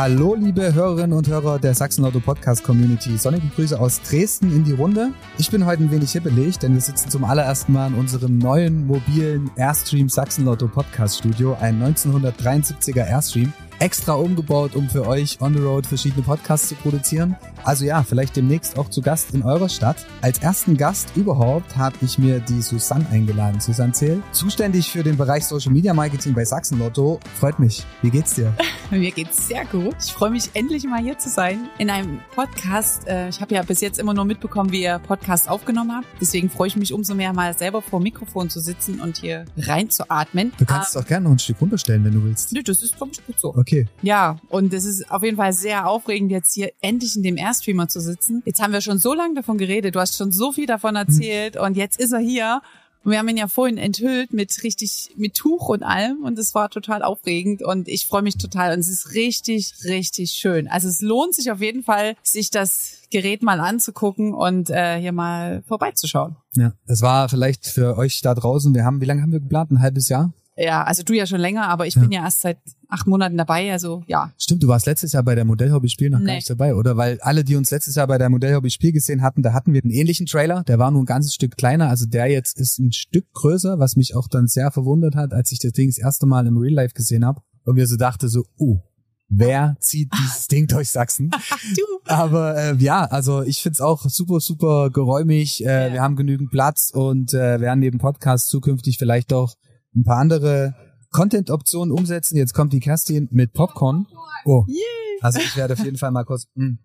Hallo, liebe Hörerinnen und Hörer der Sachsen-Lotto Podcast Community. Sonnige Grüße aus Dresden in die Runde. Ich bin heute ein wenig hippelig, denn wir sitzen zum allerersten Mal in unserem neuen mobilen Airstream Sachsen-Lotto Podcast Studio, ein 1973er Airstream extra umgebaut, um für euch on the road verschiedene Podcasts zu produzieren. Also ja, vielleicht demnächst auch zu Gast in eurer Stadt. Als ersten Gast überhaupt habe ich mir die Susanne eingeladen. Susanne Zähl, zuständig für den Bereich Social Media Marketing bei Sachsen Lotto. Freut mich. Wie geht's dir? Mir geht's sehr gut. Ich freue mich endlich mal hier zu sein in einem Podcast. Äh, ich habe ja bis jetzt immer nur mitbekommen, wie ihr Podcast aufgenommen habt. Deswegen freue ich mich umso mehr mal selber vor dem Mikrofon zu sitzen und hier reinzuatmen. Du kannst es auch gerne noch ein Stück runterstellen, wenn du willst. Nö, das ist glaube ich gut so. Okay. Okay. Ja, und es ist auf jeden Fall sehr aufregend, jetzt hier endlich in dem Airstreamer zu sitzen. Jetzt haben wir schon so lange davon geredet, du hast schon so viel davon erzählt hm. und jetzt ist er hier. Und wir haben ihn ja vorhin enthüllt mit richtig, mit Tuch und allem und es war total aufregend und ich freue mich total und es ist richtig, richtig schön. Also es lohnt sich auf jeden Fall, sich das Gerät mal anzugucken und äh, hier mal vorbeizuschauen. Ja, es war vielleicht für euch da draußen, wir haben, wie lange haben wir geplant? Ein halbes Jahr? Ja, also du ja schon länger, aber ich ja. bin ja erst seit acht Monaten dabei, also ja. Stimmt, du warst letztes Jahr bei der Modellhobby Spiel noch nee. gar nicht dabei, oder? Weil alle, die uns letztes Jahr bei der Modellhobby Spiel gesehen hatten, da hatten wir einen ähnlichen Trailer, der war nur ein ganzes Stück kleiner, also der jetzt ist ein Stück größer, was mich auch dann sehr verwundert hat, als ich das Ding das erste Mal im Real Life gesehen habe und mir so dachte so, uh, wer zieht dieses Ding durch Sachsen? du. Aber äh, ja, also ich find's auch super, super geräumig. Äh, ja. Wir haben genügend Platz und äh, werden neben Podcast zukünftig vielleicht auch ein paar andere Content-Optionen umsetzen. Jetzt kommt die Kerstin mit Popcorn. Oh. Also ich werde auf jeden Fall mal kurz mh, hm,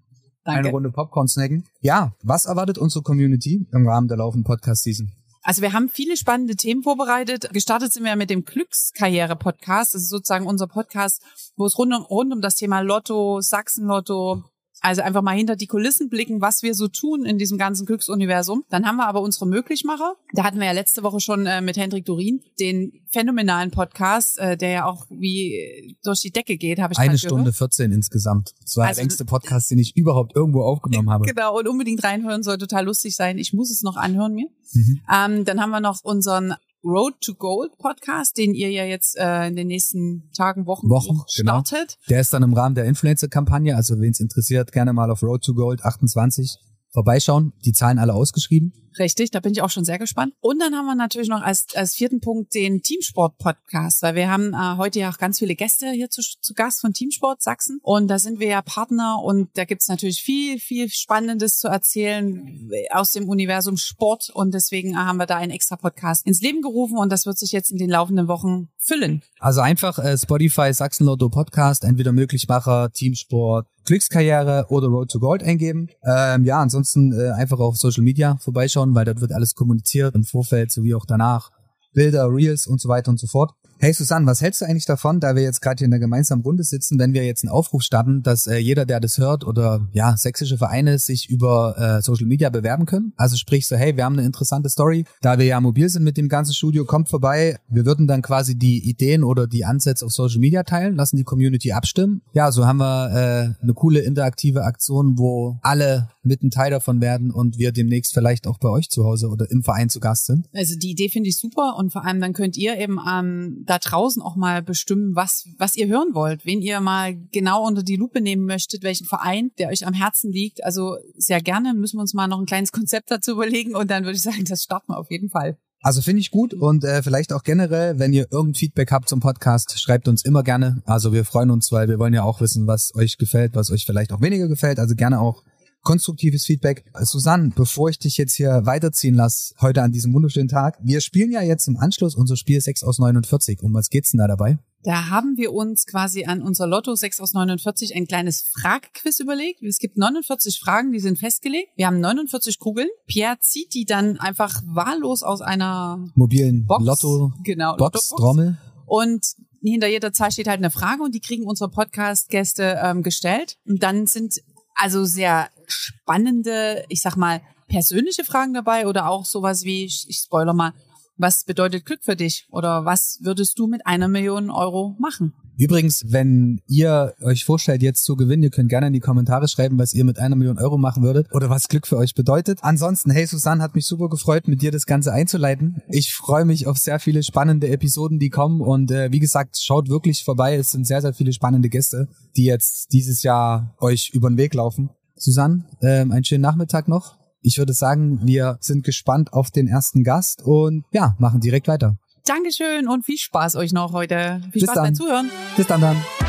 eine Runde Popcorn snacken. Ja, was erwartet unsere Community im Rahmen der laufenden Podcast-Season? Also wir haben viele spannende Themen vorbereitet. Gestartet sind wir mit dem Glückskarriere-Podcast. Das ist sozusagen unser Podcast, wo es rund um, rund um das Thema Lotto, Sachsen-Lotto, also einfach mal hinter die Kulissen blicken, was wir so tun in diesem ganzen Glücksuniversum. Dann haben wir aber unsere Möglichmacher. Da hatten wir ja letzte Woche schon äh, mit Hendrik Dorin den phänomenalen Podcast, äh, der ja auch wie durch die Decke geht, habe ich Eine Stunde gehört. 14 insgesamt. Das war also, der längste Podcast, den ich überhaupt irgendwo aufgenommen habe. Genau, und unbedingt reinhören soll total lustig sein. Ich muss es noch anhören mir. Mhm. Ähm, dann haben wir noch unseren Road to Gold Podcast, den ihr ja jetzt äh, in den nächsten Tagen, Wochen, Wochen genau. startet. Genau. Der ist dann im Rahmen der Influencer-Kampagne, also wen es interessiert, gerne mal auf Road to Gold 28 vorbeischauen. Die Zahlen alle ausgeschrieben. Richtig, da bin ich auch schon sehr gespannt. Und dann haben wir natürlich noch als, als vierten Punkt den Teamsport-Podcast, weil wir haben äh, heute ja auch ganz viele Gäste hier zu, zu Gast von Teamsport Sachsen. Und da sind wir ja Partner und da gibt's natürlich viel, viel Spannendes zu erzählen aus dem Universum Sport. Und deswegen äh, haben wir da einen extra Podcast ins Leben gerufen und das wird sich jetzt in den laufenden Wochen füllen. Also einfach äh, Spotify Sachsen Lotto Podcast, entweder Möglichmacher, Teamsport, Glückskarriere oder Road to Gold eingeben. Ähm, ja, ansonsten äh, einfach auf Social Media vorbeischauen, weil dort wird alles kommuniziert im Vorfeld sowie auch danach. Bilder, Reels und so weiter und so fort. Hey Susanne, was hältst du eigentlich davon, da wir jetzt gerade hier in der gemeinsamen Runde sitzen, wenn wir jetzt einen Aufruf starten, dass äh, jeder, der das hört oder ja, sächsische Vereine sich über äh, Social Media bewerben können? Also sprich so, hey, wir haben eine interessante Story, da wir ja mobil sind mit dem ganzen Studio, kommt vorbei. Wir würden dann quasi die Ideen oder die Ansätze auf Social Media teilen, lassen die Community abstimmen. Ja, so haben wir äh, eine coole interaktive Aktion, wo alle mit ein Teil davon werden und wir demnächst vielleicht auch bei euch zu Hause oder im Verein zu Gast sind. Also die Idee finde ich super und vor allem dann könnt ihr eben ähm, da draußen auch mal bestimmen, was, was ihr hören wollt, wen ihr mal genau unter die Lupe nehmen möchtet, welchen Verein, der euch am Herzen liegt. Also sehr gerne müssen wir uns mal noch ein kleines Konzept dazu überlegen und dann würde ich sagen, das starten wir auf jeden Fall. Also finde ich gut und äh, vielleicht auch generell, wenn ihr irgendein Feedback habt zum Podcast, schreibt uns immer gerne. Also wir freuen uns, weil wir wollen ja auch wissen, was euch gefällt, was euch vielleicht auch weniger gefällt. Also gerne auch konstruktives Feedback. Susanne, bevor ich dich jetzt hier weiterziehen lasse, heute an diesem wunderschönen Tag, wir spielen ja jetzt im Anschluss unser Spiel 6 aus 49. Um was geht's denn da dabei? Da haben wir uns quasi an unser Lotto 6 aus 49 ein kleines Fragquiz überlegt. Es gibt 49 Fragen, die sind festgelegt. Wir haben 49 Kugeln. Pierre zieht die dann einfach wahllos aus einer mobilen Box, Lotto genau, Box, Lotto Trommel. Und hinter jeder Zahl steht halt eine Frage und die kriegen unsere Podcast-Gäste ähm, gestellt. Und dann sind also sehr spannende, ich sag mal, persönliche Fragen dabei oder auch sowas wie, ich spoiler mal, was bedeutet Glück für dich? Oder was würdest du mit einer Million Euro machen? Übrigens, wenn ihr euch vorstellt, jetzt zu gewinnen, ihr könnt gerne in die Kommentare schreiben, was ihr mit einer Million Euro machen würdet oder was Glück für euch bedeutet. Ansonsten, hey Susanne, hat mich super gefreut, mit dir das Ganze einzuleiten. Ich freue mich auf sehr viele spannende Episoden, die kommen und äh, wie gesagt, schaut wirklich vorbei. Es sind sehr, sehr viele spannende Gäste, die jetzt dieses Jahr euch über den Weg laufen. Susanne, ähm, einen schönen Nachmittag noch. Ich würde sagen, wir sind gespannt auf den ersten Gast und ja, machen direkt weiter. Dankeschön und viel Spaß euch noch heute. Viel Bis Spaß dann. beim Zuhören. Bis dann dann.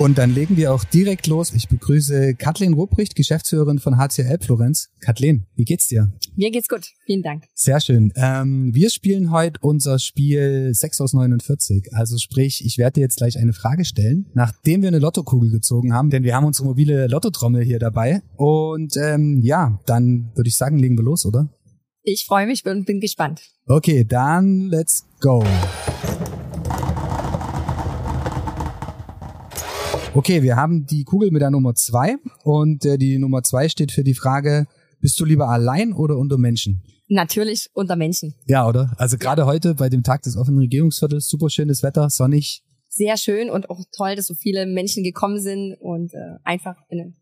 Und dann legen wir auch direkt los. Ich begrüße Kathleen Ruprecht, Geschäftsführerin von HCL Florenz. Kathleen, wie geht's dir? Mir geht's gut. Vielen Dank. Sehr schön. Ähm, wir spielen heute unser Spiel 6 aus 49. Also sprich, ich werde dir jetzt gleich eine Frage stellen, nachdem wir eine Lottokugel gezogen haben, denn wir haben unsere mobile Lottotrommel hier dabei. Und ähm, ja, dann würde ich sagen, legen wir los, oder? Ich freue mich und bin gespannt. Okay, dann let's go. Okay, wir haben die Kugel mit der Nummer zwei und äh, die Nummer zwei steht für die Frage, bist du lieber allein oder unter Menschen? Natürlich unter Menschen. Ja, oder? Also gerade heute bei dem Tag des offenen Regierungsviertels, super schönes Wetter, sonnig. Sehr schön und auch toll, dass so viele Menschen gekommen sind und äh, einfach eine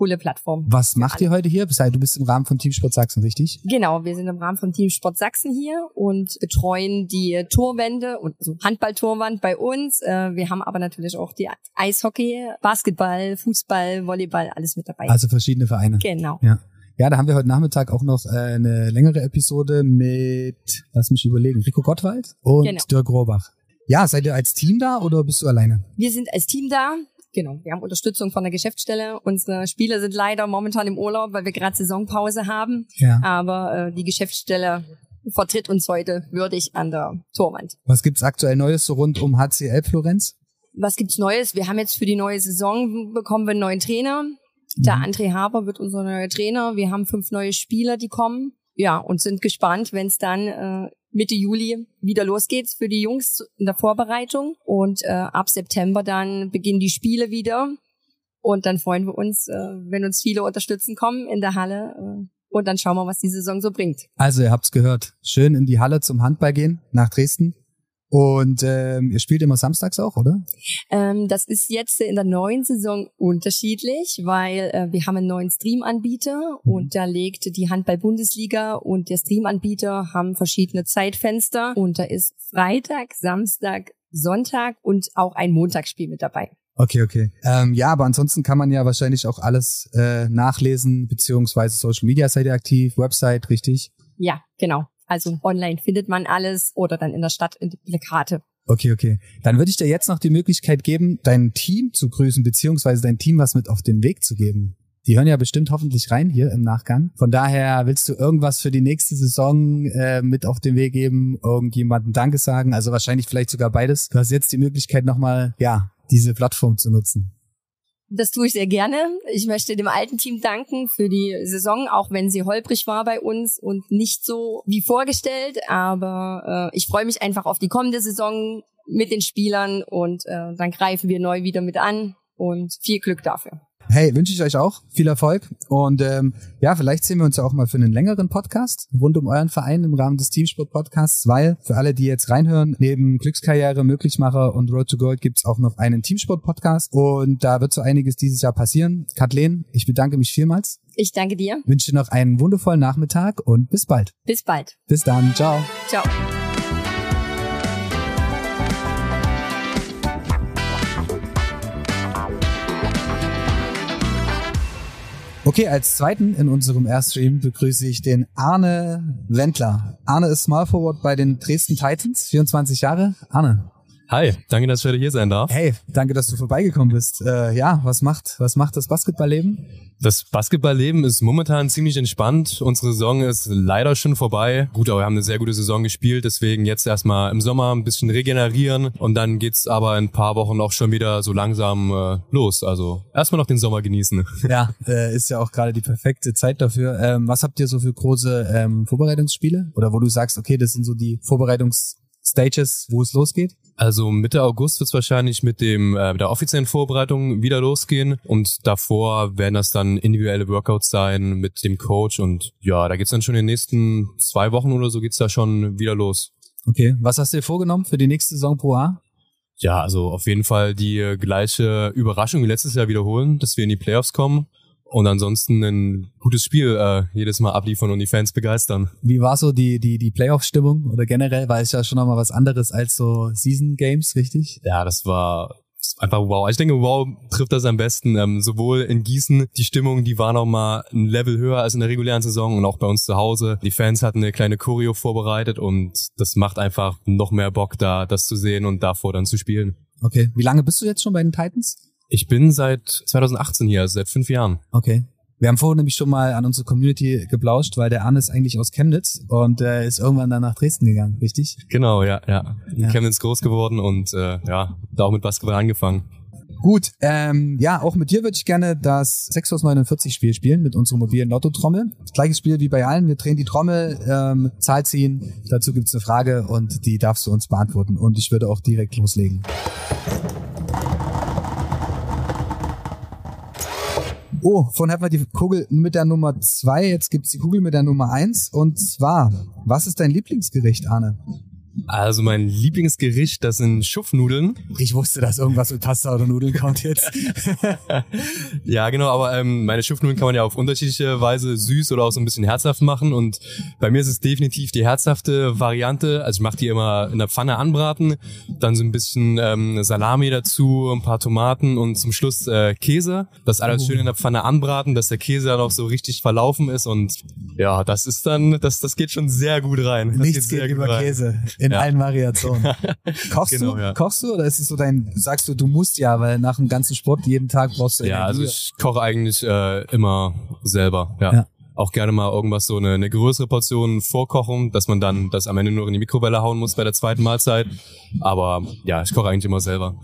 coole Plattform. Was macht ihr heute hier? Du bist im Rahmen von Teamsport Sachsen, richtig? Genau, wir sind im Rahmen von Team Sport Sachsen hier und betreuen die Torwände und so Handballtorwand bei uns. Äh, Wir haben aber natürlich auch die Eishockey, Basketball, Fußball, Volleyball, alles mit dabei. Also verschiedene Vereine. genau. Ja. Ja, da haben wir heute Nachmittag auch noch äh, eine längere Episode mit, lass mich überlegen, Rico Gottwald und Genau. Dirk Rohrbach. Ja, seid ihr als Team da oder bist du alleine? Wir sind als Team da. Genau, wir haben Unterstützung von der Geschäftsstelle. Unsere Spieler sind leider momentan im Urlaub, weil wir gerade Saisonpause haben. Ja. Aber äh, die Geschäftsstelle vertritt uns heute würdig an der Torwand. Was gibt's aktuell Neues so rund um HCL Florenz? Was gibt's Neues? Wir haben jetzt für die neue Saison bekommen wir einen neuen Trainer. Der Mhm. André Haber wird unser neuer Trainer. Wir haben fünf neue Spieler, die kommen. Ja, und sind gespannt, wenn es dann äh, Mitte Juli wieder losgeht für die Jungs in der Vorbereitung. Und äh, ab September dann beginnen die Spiele wieder. Und dann freuen wir uns, äh, wenn uns viele unterstützen kommen in der Halle. Äh, und dann schauen wir, was die Saison so bringt. Also ihr habt's gehört, schön in die Halle zum Handball gehen, nach Dresden. Und ähm, ihr spielt immer samstags auch, oder? Ähm, das ist jetzt in der neuen Saison unterschiedlich, weil äh, wir haben einen neuen Streamanbieter Mhm. und da legt die Handball-Bundesliga und der Streamanbieter haben verschiedene Zeitfenster und da ist Freitag, Samstag, Sonntag und auch ein Montagsspiel mit dabei. Okay, okay. Ähm, ja, aber ansonsten kann man ja wahrscheinlich auch alles äh, nachlesen, beziehungsweise Social Media seid ihr aktiv, Website, richtig? Ja, genau. Also online findet man alles oder dann in der Stadt in die Plakate. Okay, okay. Dann würde ich dir jetzt noch die Möglichkeit geben, dein Team zu grüßen, beziehungsweise dein Team was mit auf den Weg zu geben. Die hören ja bestimmt hoffentlich rein hier im Nachgang. Von daher willst du irgendwas für die nächste Saison äh, mit auf den Weg geben, irgendjemanden Danke sagen, also wahrscheinlich vielleicht sogar beides. Du hast jetzt die Möglichkeit nochmal, ja, diese Plattform zu nutzen. Das tue ich sehr gerne. Ich möchte dem alten Team danken für die Saison, auch wenn sie holprig war bei uns und nicht so wie vorgestellt. Aber äh, ich freue mich einfach auf die kommende Saison mit den Spielern und äh, dann greifen wir neu wieder mit an und viel Glück dafür. Hey, wünsche ich euch auch viel Erfolg und ähm, ja, vielleicht sehen wir uns ja auch mal für einen längeren Podcast rund um euren Verein im Rahmen des Teamsport Podcasts, weil für alle, die jetzt reinhören, neben Glückskarriere, Möglichmacher und Road to Gold gibt's auch noch einen Teamsport Podcast und da wird so einiges dieses Jahr passieren. Kathleen, ich bedanke mich vielmals, Ich danke dir. wünsche dir noch einen wundervollen Nachmittag und bis bald. Bis bald. Bis dann, ciao. Ciao. Okay, als zweiten in unserem Airstream begrüße ich den Arne Wendler. Arne ist Small Forward bei den Dresden Titans, 24 Jahre. Arne, Hi, danke, dass ich heute hier sein darf. Hey, danke, dass du vorbeigekommen bist. Äh, ja, was macht, was macht das Basketballleben? Das Basketballleben ist momentan ziemlich entspannt. Unsere Saison ist leider schon vorbei. Gut, aber wir haben eine sehr gute Saison gespielt, deswegen jetzt erstmal im Sommer ein bisschen regenerieren und dann geht's aber in ein paar Wochen auch schon wieder so langsam äh, los. Also erstmal noch den Sommer genießen. Ja, äh, ist ja auch gerade die perfekte Zeit dafür. Ähm, was habt ihr so für große ähm, Vorbereitungsspiele? Oder wo du sagst, okay, das sind so die Vorbereitungs Stages, wo es losgeht? Also Mitte August wird es wahrscheinlich mit dem äh, der offiziellen Vorbereitung wieder losgehen und davor werden das dann individuelle Workouts sein mit dem Coach und ja, da geht's dann schon in den nächsten zwei Wochen oder so geht's da schon wieder los. Okay, was hast du dir vorgenommen für die nächste Saison Pro A? Ja, also auf jeden Fall die gleiche Überraschung wie letztes Jahr wiederholen, dass wir in die Playoffs kommen und ansonsten ein gutes Spiel äh, jedes Mal abliefern und die Fans begeistern. Wie war so die die die Playoff-Stimmung oder generell war es ja schon nochmal was anderes als so Season Games, richtig? Ja, das war einfach wow. Ich denke, wow trifft das am besten. Ähm, sowohl in Gießen, die Stimmung, die war noch mal ein Level höher als in der regulären Saison und auch bei uns zu Hause. Die Fans hatten eine kleine Choreo vorbereitet und das macht einfach noch mehr Bock da, das zu sehen und davor dann zu spielen. Okay. Wie lange bist du jetzt schon bei den Titans? Ich bin seit 2018 hier, also seit fünf Jahren. Okay. Wir haben vorhin nämlich schon mal an unsere Community geblauscht, weil der Arne ist eigentlich aus Chemnitz und äh, ist irgendwann dann nach Dresden gegangen, richtig? Genau, ja, ja. Ja. Chemnitz groß geworden und äh, ja, da auch mit Basketball angefangen. Gut, ähm, ja, auch mit dir würde ich gerne das 6 aus 49 Spiel spielen mit unserer mobilen Lotto-Trommel. Gleiches Spiel wie bei allen. Wir drehen die Trommel, ähm, Zahl ziehen. Dazu gibt's eine Frage und die darfst du uns beantworten. Und ich würde auch direkt loslegen. Oh, vorhin hatten wir die Kugel mit der Nummer zwei. Jetzt gibt's die Kugel mit der Nummer eins. Und zwar, was ist dein Lieblingsgericht, Arne? Also mein Lieblingsgericht, das sind Schupfnudeln. Ich wusste, dass irgendwas mit Pasta oder Nudeln kommt jetzt. ja, genau, aber ähm, meine Schupfnudeln kann man ja auf unterschiedliche Weise süß oder auch so ein bisschen herzhaft machen. Und bei mir ist es definitiv die herzhafte Variante. Also ich mache die immer in der Pfanne anbraten, dann so ein bisschen ähm, Salami dazu, ein paar Tomaten und zum Schluss äh, Käse. Das alles oh. schön in der Pfanne anbraten, dass der Käse dann auch so richtig verlaufen ist. Und ja, das ist dann, das, das geht schon sehr gut rein. Das Nichts geht, geht über rein. Käse in ja. allen Variationen. Kochst genau, du? Ja. Kochst du oder ist es so dein, sagst du, du musst ja, weil nach dem ganzen Sport jeden Tag brauchst du Ja, also ich koche eigentlich äh, immer selber, ja. ja. Auch gerne mal irgendwas so eine, eine größere Portion vorkochen, dass man dann das am Ende nur in die Mikrowelle hauen muss bei der zweiten Mahlzeit. Aber ja, ich koche eigentlich immer selber.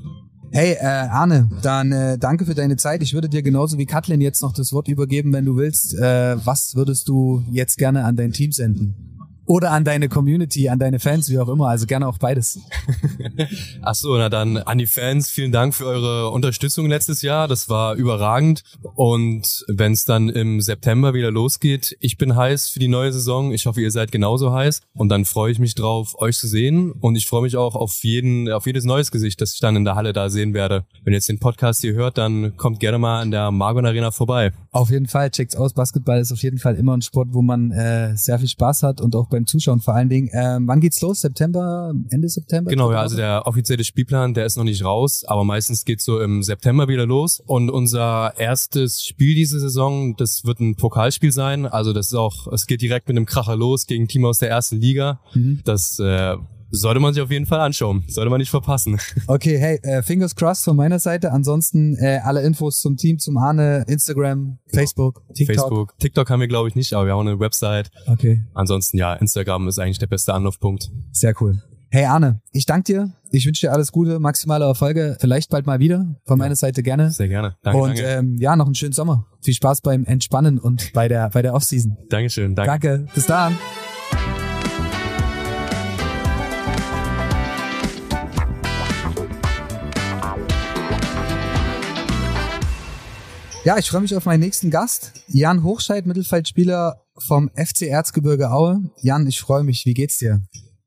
Hey, äh, Arne, dann äh, danke für deine Zeit. Ich würde dir genauso wie Katlin jetzt noch das Wort übergeben, wenn du willst. Äh, was würdest du jetzt gerne an dein Team senden? Oder an deine Community, an deine Fans, wie auch immer. Also gerne auch beides. Ach so, na dann an die Fans, vielen Dank für eure Unterstützung letztes Jahr. Das war überragend. Und wenn es dann im September wieder losgeht, ich bin heiß für die neue Saison. Ich hoffe, ihr seid genauso heiß. Und dann freue ich mich drauf, euch zu sehen. Und ich freue mich auch auf jeden, auf jedes neues Gesicht, das ich dann in der Halle da sehen werde. Wenn ihr jetzt den Podcast hier hört, dann kommt gerne mal an der Margon Arena vorbei. Auf jeden Fall, checkt's aus. Basketball ist auf jeden Fall immer ein Sport, wo man äh, sehr viel Spaß hat und auch beim Zuschauen vor allen Dingen. Ähm, wann geht's los? September, Ende September? Genau, ja, also der offizielle Spielplan, der ist noch nicht raus, aber meistens geht's so im September wieder los. Und unser erstes Spiel diese Saison, das wird ein Pokalspiel sein. Also das ist auch, es geht direkt mit einem Kracher los gegen ein Team aus der ersten Liga. Mhm. Das äh, sollte man sich auf jeden Fall anschauen. Sollte man nicht verpassen. Okay, hey, äh, fingers crossed von meiner Seite. Ansonsten äh, alle Infos zum Team, zum Arne, Instagram, Facebook, TikTok. Facebook, TikTok haben wir glaube ich nicht, aber wir haben eine Website. Okay. Ansonsten ja, Instagram ist eigentlich der beste Anlaufpunkt. Sehr cool. Hey Arne, ich danke dir. Ich wünsche dir alles Gute, maximale Erfolge. Vielleicht bald mal wieder. Von meiner Seite gerne. Sehr gerne. Danke, und danke. Ähm, ja, noch einen schönen Sommer. Viel Spaß beim Entspannen und bei der bei der Offseason. Dankeschön. Danke. Danke. Bis dann. Ja, ich freue mich auf meinen nächsten Gast, Jan Hochscheid, Mittelfeldspieler vom FC Erzgebirge Aue. Jan, ich freue mich. Wie geht's dir?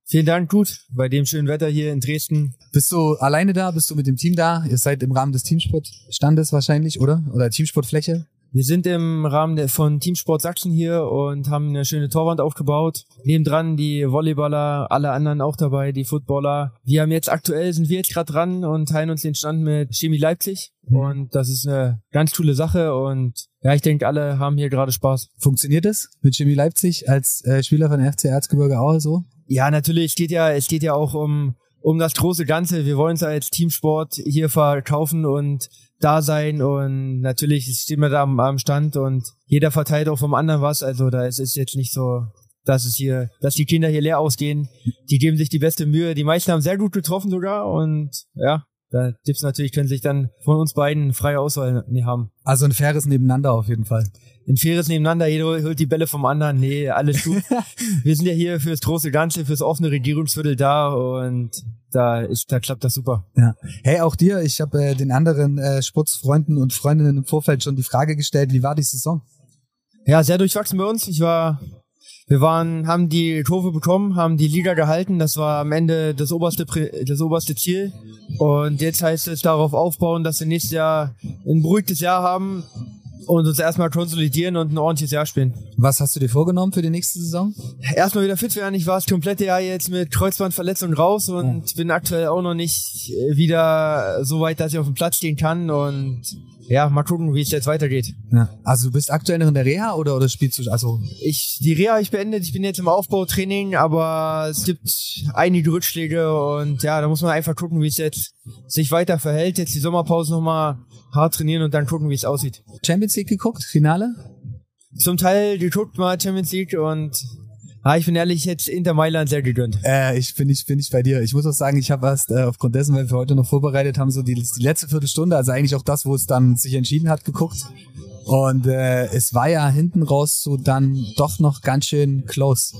Vielen Dank, gut. Bei dem schönen Wetter hier in Dresden. Bist du alleine da? Bist du mit dem Team da? Ihr seid im Rahmen des Teamsportstandes wahrscheinlich, oder? Oder Teamsportfläche? Wir sind im Rahmen von Teamsport Sachsen hier und haben eine schöne Torwand aufgebaut. Nebendran die Volleyballer, alle anderen auch dabei, die Footballer. Wir haben jetzt aktuell, sind wir jetzt gerade dran und teilen uns den Stand mit Chemie Leipzig. Mhm. Und das ist eine ganz coole Sache und ja, ich denke, alle haben hier gerade Spaß. Funktioniert es mit Chemie Leipzig als äh, Spieler von FC Erzgebirge Aue so? Ja, natürlich. Es geht ja, es geht ja auch um um das große Ganze. Wir wollen es als Teamsport hier verkaufen und da sein und natürlich stehen wir da am, am Stand und jeder verteilt auch vom anderen was. Also da ist es jetzt nicht so, dass es hier, dass die Kinder hier leer ausgehen. Die geben sich die beste Mühe. Die meisten haben sehr gut getroffen sogar und ja, da Tipps natürlich können sich dann von uns beiden freie Auswahl haben. Also ein faires Nebeneinander auf jeden Fall. Ein faires Nebeneinander, jeder holt die Bälle vom anderen. Nee, alles gut. Wir sind ja hier fürs große Ganze, fürs offene Regierungsviertel da und da ist, da klappt das super. Ja. Hey, auch dir, ich habe äh, den anderen äh, Sportsfreunden und Freundinnen im Vorfeld schon die Frage gestellt, wie war die Saison? Ja, sehr durchwachsen bei uns. Ich war wir waren, haben die Kurve bekommen, haben die Liga gehalten. Das war am Ende das oberste, das oberste Ziel. Und jetzt heißt es darauf aufbauen, dass wir nächstes Jahr ein beruhigtes Jahr haben und uns erstmal konsolidieren und ein ordentliches Jahr spielen. Was hast du dir vorgenommen für die nächste Saison? Erstmal wieder fit werden. Ich war das komplette Jahr jetzt mit Kreuzbandverletzung raus und oh. bin aktuell auch noch nicht wieder so weit, dass ich auf dem Platz stehen kann und ja, mal gucken, wie es jetzt weitergeht. Ja. Also du bist aktuell noch in der Reha oder, oder spielst du, also? Ich, die Reha ich beendet, ich bin jetzt im Aufbautraining, aber es gibt einige Rückschläge und ja, da muss man einfach gucken, wie es jetzt sich weiter verhält. Jetzt die Sommerpause nochmal hart trainieren und dann gucken, wie es aussieht. Champions League geguckt, Finale? Zum Teil geguckt mal Champions League und Ah, ich bin ehrlich jetzt Inter Mailand sehr gegönnt. Äh, ich bin ich bin ich bei dir. Ich muss auch sagen, ich habe erst äh, aufgrund dessen, weil wir heute noch vorbereitet haben, so die, die letzte Viertelstunde, also eigentlich auch das, wo es dann sich entschieden hat, geguckt. Und äh, es war ja hinten raus so dann doch noch ganz schön close.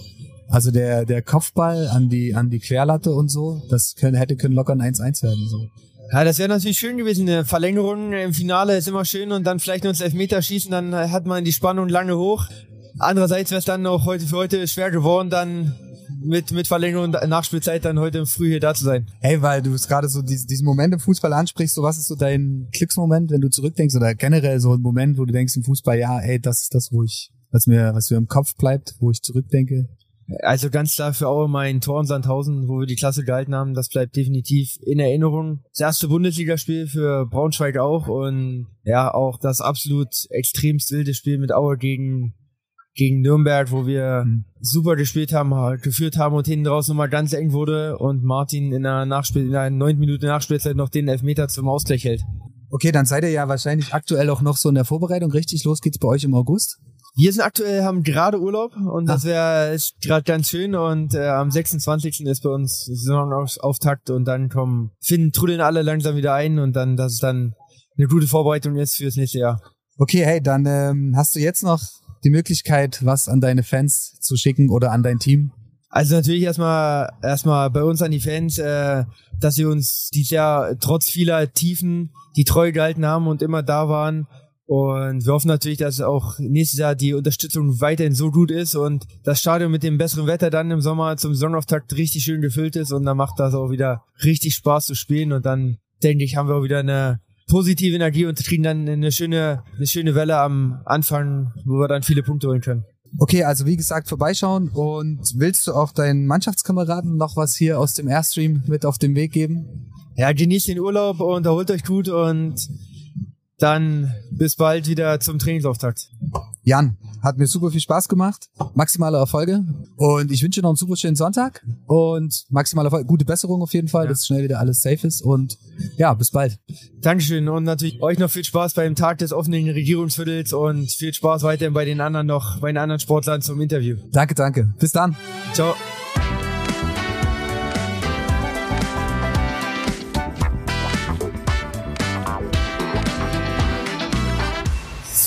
Also der der Kopfball an die an die Querlatte und so, das können, hätte können locker ein 1-1 werden so. Ja, das wäre natürlich schön gewesen. Eine Verlängerung im Finale ist immer schön und dann vielleicht noch ins Elfmeter schießen, dann hat man die Spannung lange hoch. Andererseits wäre es dann auch heute für heute schwer geworden, dann mit, mit Verlängerung und Nachspielzeit dann heute früh hier da zu sein. Hey, weil du gerade so diesen, diesen Moment im Fußball ansprichst, so was ist so dein Klicksmoment, wenn du zurückdenkst oder generell so ein Moment, wo du denkst im Fußball, ja, ey, das ist das, wo ich, was mir, was mir im Kopf bleibt, wo ich zurückdenke? Also ganz klar für Aue mein Tor in Sandhausen, wo wir die Klasse gehalten haben, das bleibt definitiv in Erinnerung. Das erste Bundesligaspiel für Braunschweig auch und ja, auch das absolut extremst wilde Spiel mit Aue gegen gegen Nürnberg, wo wir mhm. super gespielt haben, geführt haben und hinten draußen nochmal ganz eng wurde und Martin in der Nachspiel, in der neun Minuten Nachspielzeit noch den Elfmeter zum Ausgleich hält. Okay, dann seid ihr ja wahrscheinlich aktuell auch noch so in der Vorbereitung. Richtig, los geht's bei euch im August? Wir sind aktuell, haben gerade Urlaub und das wäre gerade ganz schön und äh, am 26. ist bei uns Saisonauftakt und dann kommen, finden, trudeln alle langsam wieder ein und dann, dass es dann eine gute Vorbereitung ist fürs nächste Jahr. Okay, hey, dann ähm, hast du jetzt noch die Möglichkeit, was an deine Fans zu schicken oder an dein Team? Also natürlich erstmal erstmal bei uns an die Fans, äh, dass sie uns dieses Jahr trotz vieler Tiefen die Treue gehalten haben und immer da waren. Und wir hoffen natürlich, dass auch nächstes Jahr die Unterstützung weiterhin so gut ist und das Stadion mit dem besseren Wetter dann im Sommer zum Saisonauftakt richtig schön gefüllt ist und dann macht das auch wieder richtig Spaß zu spielen und dann denke ich, haben wir auch wieder eine positive Energie und kriegen dann eine schöne, eine schöne Welle am Anfang, wo wir dann viele Punkte holen können. Okay, also wie gesagt, vorbeischauen und willst du auch deinen Mannschaftskameraden noch was hier aus dem Airstream mit auf den Weg geben? Ja, genießt den Urlaub und erholt euch gut und dann bis bald wieder zum Trainingsauftakt. Jan, hat mir super viel Spaß gemacht. Maximale Erfolge. Und ich wünsche dir noch einen super schönen Sonntag. Und maximale Erfolge. Gute Besserung auf jeden Fall, ja. dass schnell wieder alles safe ist. Und ja, bis bald. Dankeschön. Und natürlich euch noch viel Spaß beim Tag des offenen Regierungsviertels und viel Spaß weiterhin bei den anderen noch, bei den anderen Sportlern zum Interview. Danke, danke. Bis dann. Ciao.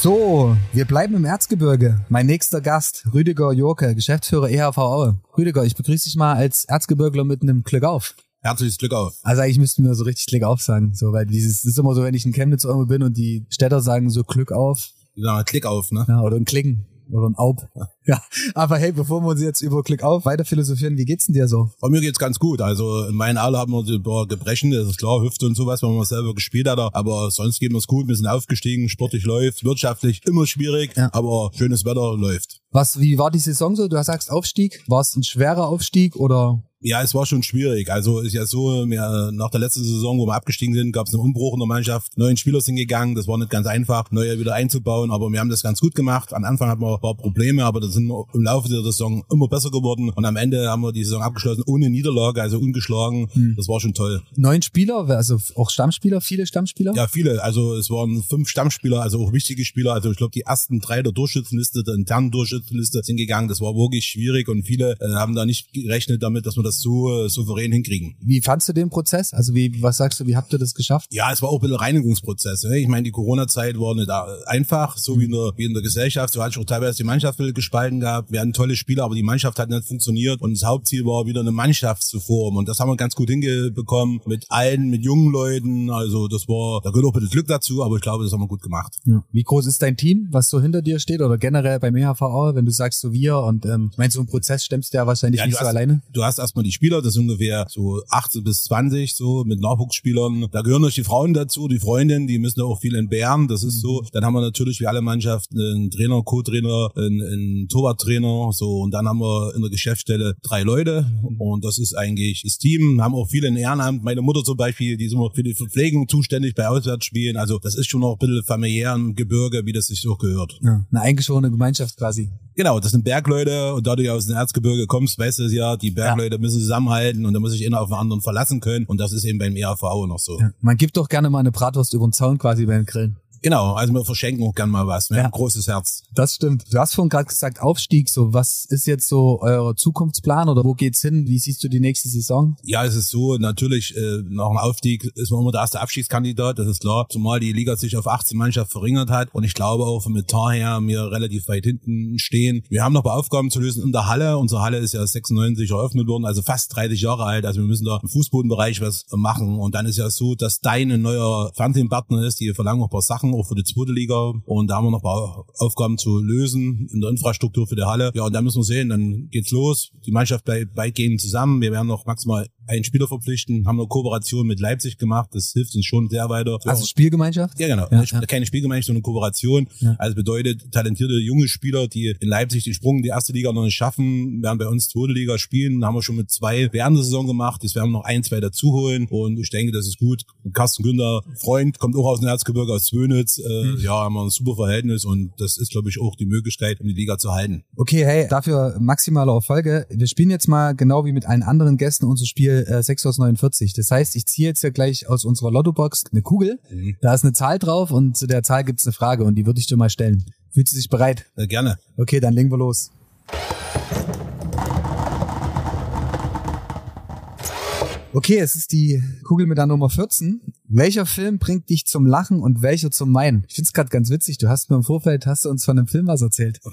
So, wir bleiben im Erzgebirge. Mein nächster Gast, Rüdiger Jorke, Geschäftsführer EHV Aue. Rüdiger, ich begrüße dich mal als Erzgebirgler mit einem Glück auf. Herzliches Glück auf. Also eigentlich müssten wir so richtig Glück auf sagen, so, weil dieses ist immer so, wenn ich in Chemnitz irgendwo bin und die Städter sagen so Glück auf. Sagen Klick auf, ne? Ja, oder ein Klicken. Oder ein Aub. Ja, aber hey, bevor wir uns jetzt über Klick auf weiter philosophieren, wie geht's denn dir so? Bei mir geht's ganz gut. Also in meinen Alter haben wir über Gebrechen, das ist klar, Hüfte und sowas, wenn man selber gespielt hat. Aber sonst geht mir's gut. Wir sind aufgestiegen, sportlich läuft, wirtschaftlich immer schwierig, ja. aber schönes Wetter läuft. Was, wie war die Saison so? Du sagst Aufstieg. War es ein schwerer Aufstieg oder? Ja, es war schon schwierig. Also ist ja so, wir, nach der letzten Saison, wo wir abgestiegen sind, gab es einen Umbruch in der Mannschaft. Neun Spieler sind gegangen. Das war nicht ganz einfach, neue wieder einzubauen. Aber wir haben das ganz gut gemacht. Am Anfang hatten wir ein paar Probleme, aber das sind wir im Laufe der Saison immer besser geworden. Und am Ende haben wir die Saison abgeschlossen ohne Niederlage, also ungeschlagen. Hm. Das war schon toll. Neun Spieler, also auch Stammspieler, viele Stammspieler? Ja, viele. Also es waren fünf Stammspieler, also auch wichtige Spieler. Also ich glaube, die ersten drei der Durchschnittsliste, der internen Durchschnittsliste sind gegangen. Das war wirklich schwierig und viele äh, haben da nicht gerechnet damit, dass wir das das so äh, souverän hinkriegen. Wie fandst du den Prozess? Also wie, was sagst du, wie habt ihr das geschafft? Ja, es war auch ein bisschen Reinigungsprozess. Ne? Ich meine, die Corona-Zeit war nicht äh, einfach, so wie in, der, wie in der Gesellschaft. So hat sich auch teilweise die Mannschaft ein gespalten gehabt. Wir hatten tolle Spieler, aber die Mannschaft hat nicht funktioniert. Und das Hauptziel war wieder eine Mannschaft zu formen. Und das haben wir ganz gut hingebekommen mit allen, mit jungen Leuten. Also das war, da gehört auch ein bisschen Glück dazu, aber ich glaube, das haben wir gut gemacht. Ja. Wie groß ist dein Team, was so hinter dir steht oder generell beim EHV, wenn du sagst so wir und ähm, ich meine, so einen Prozess stemmst du ja wahrscheinlich Ja, nicht du so hast- alleine. Du hast erstmal die Spieler, das sind ungefähr so 18 bis 20, so mit Nachwuchsspielern. Da gehören noch die Frauen dazu, die Freundinnen, die müssen auch viel entbehren, das ist so. Dann haben wir natürlich wie alle Mannschaften einen Trainer, Co-Trainer, einen, einen Torwarttrainer, so. Und dann haben wir in der Geschäftsstelle drei Leute und das ist eigentlich das Team. Haben auch viele in Ehrenamt. Meine Mutter zum Beispiel, die ist immer für die Verpflegung zuständig bei Auswärtsspielen. Also das ist schon noch ein bisschen familiär im Gebirge, wie das sich so gehört. Ja. Eine eingeschworene Gemeinschaft quasi. Genau, das sind Bergleute und da du ja aus dem Erzgebirge kommst, weißt du es ja, die Bergleute müssen zusammenhalten und da muss sich einer auf den anderen verlassen können und das ist eben beim auch noch so. Ja. Man gibt doch gerne mal eine Bratwurst über den Zaun quasi beim Grillen. Genau, also wir verschenken auch gern mal was, wir Ja. haben ein großes Herz. Das stimmt. Du hast vorhin gerade gesagt, Aufstieg. So, was ist jetzt so euer Zukunftsplan oder wo geht's hin? Wie siehst du die nächste Saison? Ja, es ist so, natürlich äh, nach dem Aufstieg ist man immer der erste Abstiegskandidat, das ist klar, zumal die Liga sich auf 18 Mannschaften verringert hat und ich glaube auch vom Etat her wir relativ weit hinten stehen. Wir haben noch ein paar Aufgaben zu lösen in der Halle, unsere Halle ist ja 96 eröffnet worden, also fast 30 Jahre alt, also wir müssen da im Fußbodenbereich was machen und dann ist ja so, dass dein ein neuer Fernsehpartner ist, die verlangen auch ein paar Sachen, auch für die zweite Liga und da haben wir noch ein paar Aufgaben zu lösen in der Infrastruktur für die Halle. Ja, und dann müssen wir sehen, dann geht's los. Die Mannschaft bleibt weitgehend zusammen. Wir werden noch maximal einen Spieler verpflichten, haben eine Kooperation mit Leipzig gemacht. Das hilft uns schon sehr weiter. Also Spielgemeinschaft? Ja, genau. Ja, Eine- ja. Keine Spielgemeinschaft, sondern Kooperation. Ja. Also bedeutet, talentierte junge Spieler, die in Leipzig den Sprung in die erste Liga noch nicht schaffen, werden bei uns zweite Liga spielen. Haben wir schon mit zwei während der Saison gemacht. Jetzt werden wir noch ein, zwei dazu holen. Und ich denke, das ist gut. Carsten Günther, Freund, kommt auch aus dem Erzgebirge, aus Zwönitz. Äh, Mhm. Ja, haben wir ein super Verhältnis und das ist, glaube ich, auch die Möglichkeit, um die Liga zu halten. Okay, hey, dafür maximale Erfolge. Wir spielen jetzt mal genau wie mit allen anderen Gästen unser Spiel äh, 6 aus 49. Das heißt, ich ziehe jetzt ja gleich aus unserer Lottobox eine Kugel. Mhm. Da ist eine Zahl drauf und zu der Zahl gibt's eine Frage und die würde ich dir mal stellen. Fühlst du dich bereit? Äh, gerne. Okay, dann legen wir los. Okay, es ist die Kugel mit der Nummer 14. Welcher Film bringt dich zum Lachen und welcher zum Meinen? Ich find's grad ganz witzig. Du hast mir im Vorfeld, hast du uns von einem Film was erzählt.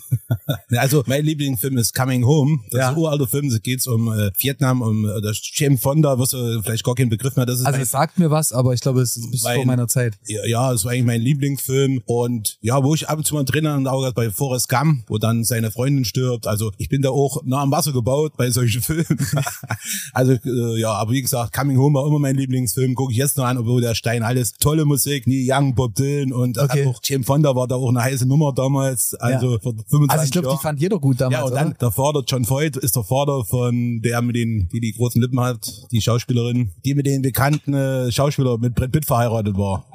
Also mein Lieblingsfilm ist Coming Home. Das Ja. ist ein uralter Film. Da geht's um äh, Vietnam, um äh, das Jane Fonda, wirst du vielleicht gar keinen Begriff mehr. Das ist Also es sagt mir was, aber ich glaube, es ist bis Mein- vor meiner Zeit. ja, ja, das war eigentlich mein Lieblingsfilm. Und ja, wo ich ab und zu mal drin Auge hatte, bei Forrest Gump, wo dann seine Freundin stirbt. Also ich bin da auch nah am Wasser gebaut bei solchen Filmen. also äh, ja, aber wie gesagt, Coming Home war immer mein Lieblingsfilm. Gucke ich jetzt noch an, obwohl der Stein alles tolle Musik, Neil Young, Bob Dylan und Okay. auch Jane Fonda war da auch eine heiße Nummer damals. Also vor 25 Also ich glaube, die fand jeder gut damals, Ja, und dann oder? der Vater, John Voight, ist der Vater von der mit den, die die großen Lippen hat, die Schauspielerin, die mit den bekannten äh, Schauspieler mit Brad Pitt verheiratet war.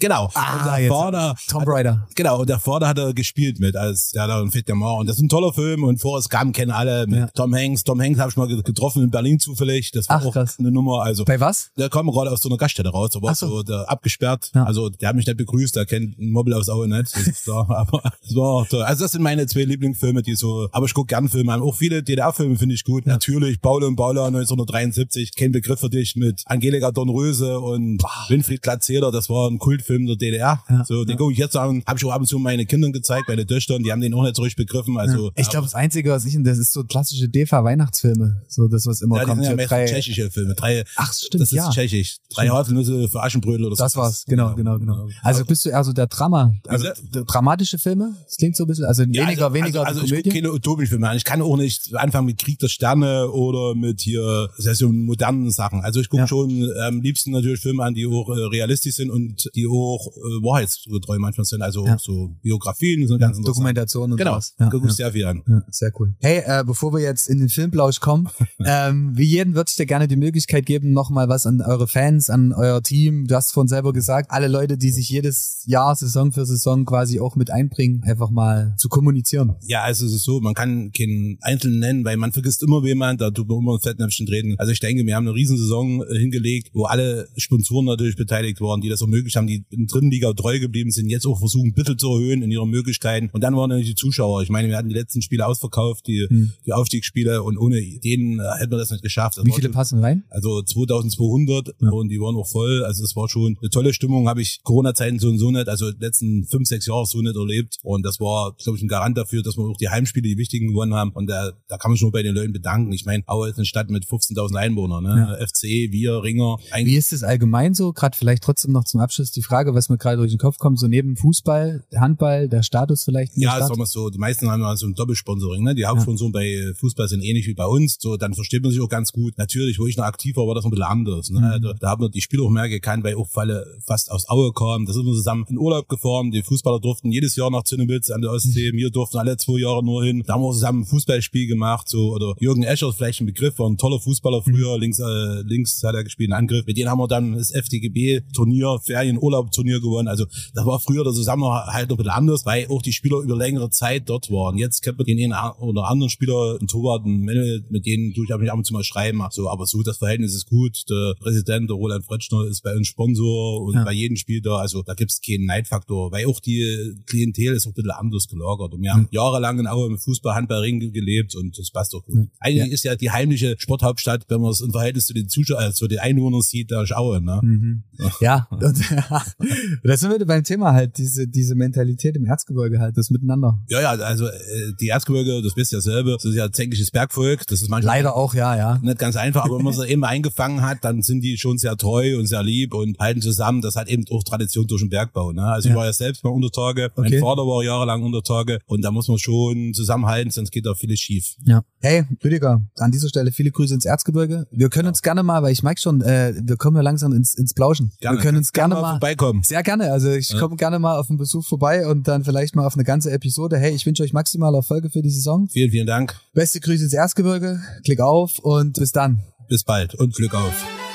Genau. Ah, und der. Vater, Tomb Raider. genau, und der Vater hat er gespielt mit, als der da in Fit Und das ist ein toller Film und Forrest Gump kennen alle mit Ja. Tom Hanks. Tom Hanks habe ich mal ge- getroffen in Berlin zufällig. Das war Ach, auch krass. eine Nummer. Also Bei was? der kam gerade aus so einer Gaststätte raus, der war Ach so. so der, abgesperrt. Ja. Also der hat mich nicht begrüßt, der kennt einen Mobbel aus Aue nicht. Das klar, aber es war toll. Also das sind meine zwei Lieblingsfilme, die so, aber ich gucke gern Filme an. Auch viele DDR-Filme finde ich gut. Natürlich, Paul und Paula 1973, kein Begriff für dich mit Angelika Dornröse und Winfried Glatzeder, das war ein Kultfilm der DDR. Ja. So, den gucke ich jetzt an, habe ich auch ab und zu meinen Kindern gezeigt, meine Töchtern, die haben den auch nicht so richtig begriffen. Also Ich glaube, das Einzige, was ich, das ist so klassische DEFA-Weihnachtsfilme. So das, was immer ja, kommt. ja drei, tschechische Filme. Drei, Ach, stimmt, das ist ja. tschechisch. Drei Haselnüsse für Aschenbrödel oder so. das war's, genau, genau, genau. Also bist du eher so der Drama, also Also- dramatische Filme? Das klingt so ein bisschen, also Ja, weniger, also, weniger also, also ich gucke keine Utopien-Filme an. Ich kann auch nicht anfangen mit Krieg der Sterne oder mit hier, das heißt so modernen Sachen. Also ich gucke Ja. schon am liebsten natürlich Filme an, die auch äh, realistisch sind und die auch äh, wahrheitsgetreu manchmal sind. Also Ja. so Biografien sind ganz interessant. Dokumentation und Genau, sowas. Ja, gucke ich ja. sehr viel an. Ja, sehr cool. Hey, äh, bevor wir jetzt in den Filmplausch kommen, ähm, wie jeden würde ich dir gerne die Möglichkeit geben, nochmal was an eure Fans, an euer Team. Du hast vorhin selber gesagt, alle Leute, die sich jedes Jahr, Saison für Saison quasi auch mit einbringen, einfach mal zu kommunizieren. Ja, also es ist so, man kann keinen Einzelnen nennen, weil man vergisst immer jemand, da tut man immer ein Fettnäpfchen treten. Also ich denke, wir haben eine Riesensaison äh, hingelegt, wo alle Sponsoren natürlich beteiligt waren, die das ermöglicht haben, die in dritten Liga treu geblieben sind, jetzt auch versuchen, ein bisschen zu erhöhen in ihren Möglichkeiten. Und dann waren natürlich die Zuschauer. Ich meine, wir hatten die letzten Spiele ausverkauft, die, Hm. die Aufstiegsspiele und ohne denen äh, hätten wir das nicht geschafft. Das Wie viele schon- passen rein? Also 2200 Ja. und die waren auch voll. Also es war schon eine tolle Stimmung. Habe ich Corona-Zeiten so und so nicht, also die letzten fünf, sechs Jahre so nicht erlebt. Und das war, glaube ich, ein Garant dafür, dass wir auch die Heimspiele, die wichtigen gewonnen haben. Und da, da kann man schon bei den Leuten bedanken. Ich meine, Aue ist eine Stadt mit 15.000 Einwohnern. Ne? FC, wir, Ringer. Wie ist es allgemein so? Gerade vielleicht trotzdem noch zum Abschluss die Frage, was mir gerade durch den Kopf kommt, so neben Fußball, Handball, der Status vielleicht ja, Stadt? sagen wir so, die meisten haben ja so ein Doppelsponsoring. Ne? Die Hauptsponsoren bei Fußball sind ähnlich wie bei uns. So, dann versteht man sich auch ganz gut. Natürlich, wo ich noch aktiv war, war das ein bisschen anders. Ne? Mhm. Also, da haben wir die Spieler auch mehr gekannt, weil auch Falle fast aus Aue kamen. Da sind wir zusammen in Urlaub gefahren. Die Fußballer durften jedes Jahr nach Zinnewitz an der Ostsee. Wir durften alle zwei Jahre nur hin. Da haben wir zusammen ein Fußballspiel gemacht. So, oder Jürgen Escher vielleicht ein Begriff, war ein toller Fußballer früher. Links, äh, links hat er gespielt, einen Angriff. Mit denen haben wir dann das FDGB-Turnier, Ferien-Urlaub-Turnier gewonnen. Also das war früher der Zusammenhalt noch ein bisschen anders, weil auch die Spieler über längere Zeit dort waren. Jetzt kennt man den einen oder anderen Spieler, einen Torwart, einen Mendel, mit denen tue ich ab und zu mal schreiben. So, aber so, das Verhältnis ist gut. Der Präsident, der Roland Fretschner, ist bei uns Sponsor und Ja. bei jedem Spiel da. Also da gibt's keinen Neidfaktor, weil auch die Klientel ist auch ein bisschen anders gelagert. Und wir haben jahrelang in Aue im Fußball, Handball, Ring gelebt und das passt doch gut. Eigentlich ist ja die heimliche Sporthauptstadt, wenn man es im Verhältnis zu den Zuschauern, äh, zu den Einwohnern sieht, da ist Aue, ne? Mhm. Ja, und, da sind wir beim Thema halt, diese, diese Mentalität im Erzgebirge halt, das Miteinander. Ja, ja, also äh, die Erzgebirge, das wisst ihr selber, das ist ja zänkliches Bergvolk, das ist manchmal Leider auch, ja, ja. nicht ganz einfach, aber wenn man sie eben eingefangen hat, dann sind die schon sehr treu und sehr lieb und halten zusammen. Das hat eben auch Tradition durch den Bergbau. Ne? Also Ja. ich war ja selbst mal unter Tage, mein Okay. Vater war jahrelang unter Tage und da muss man schon zusammenhalten, sonst geht da vieles schief. Ja. Hey, Rüdiger, an dieser Stelle viele Grüße ins Erzgebirge. Wir können uns gerne mal, weil ich merke schon, äh, wir kommen ja langsam ins, ins Plauschen. Gerne. Wir können uns gerne mal, vorbeikommen. sehr gerne, also ich Ja. komme gerne mal auf einen Besuch vorbei und dann vielleicht mal auf eine ganze Episode. Hey, ich wünsche euch maximale Erfolge für die Saison. Vielen, vielen Dank. Beste Grüße ins Erzgebirge, klick auf und bis dann. Bis bald und Glück auf.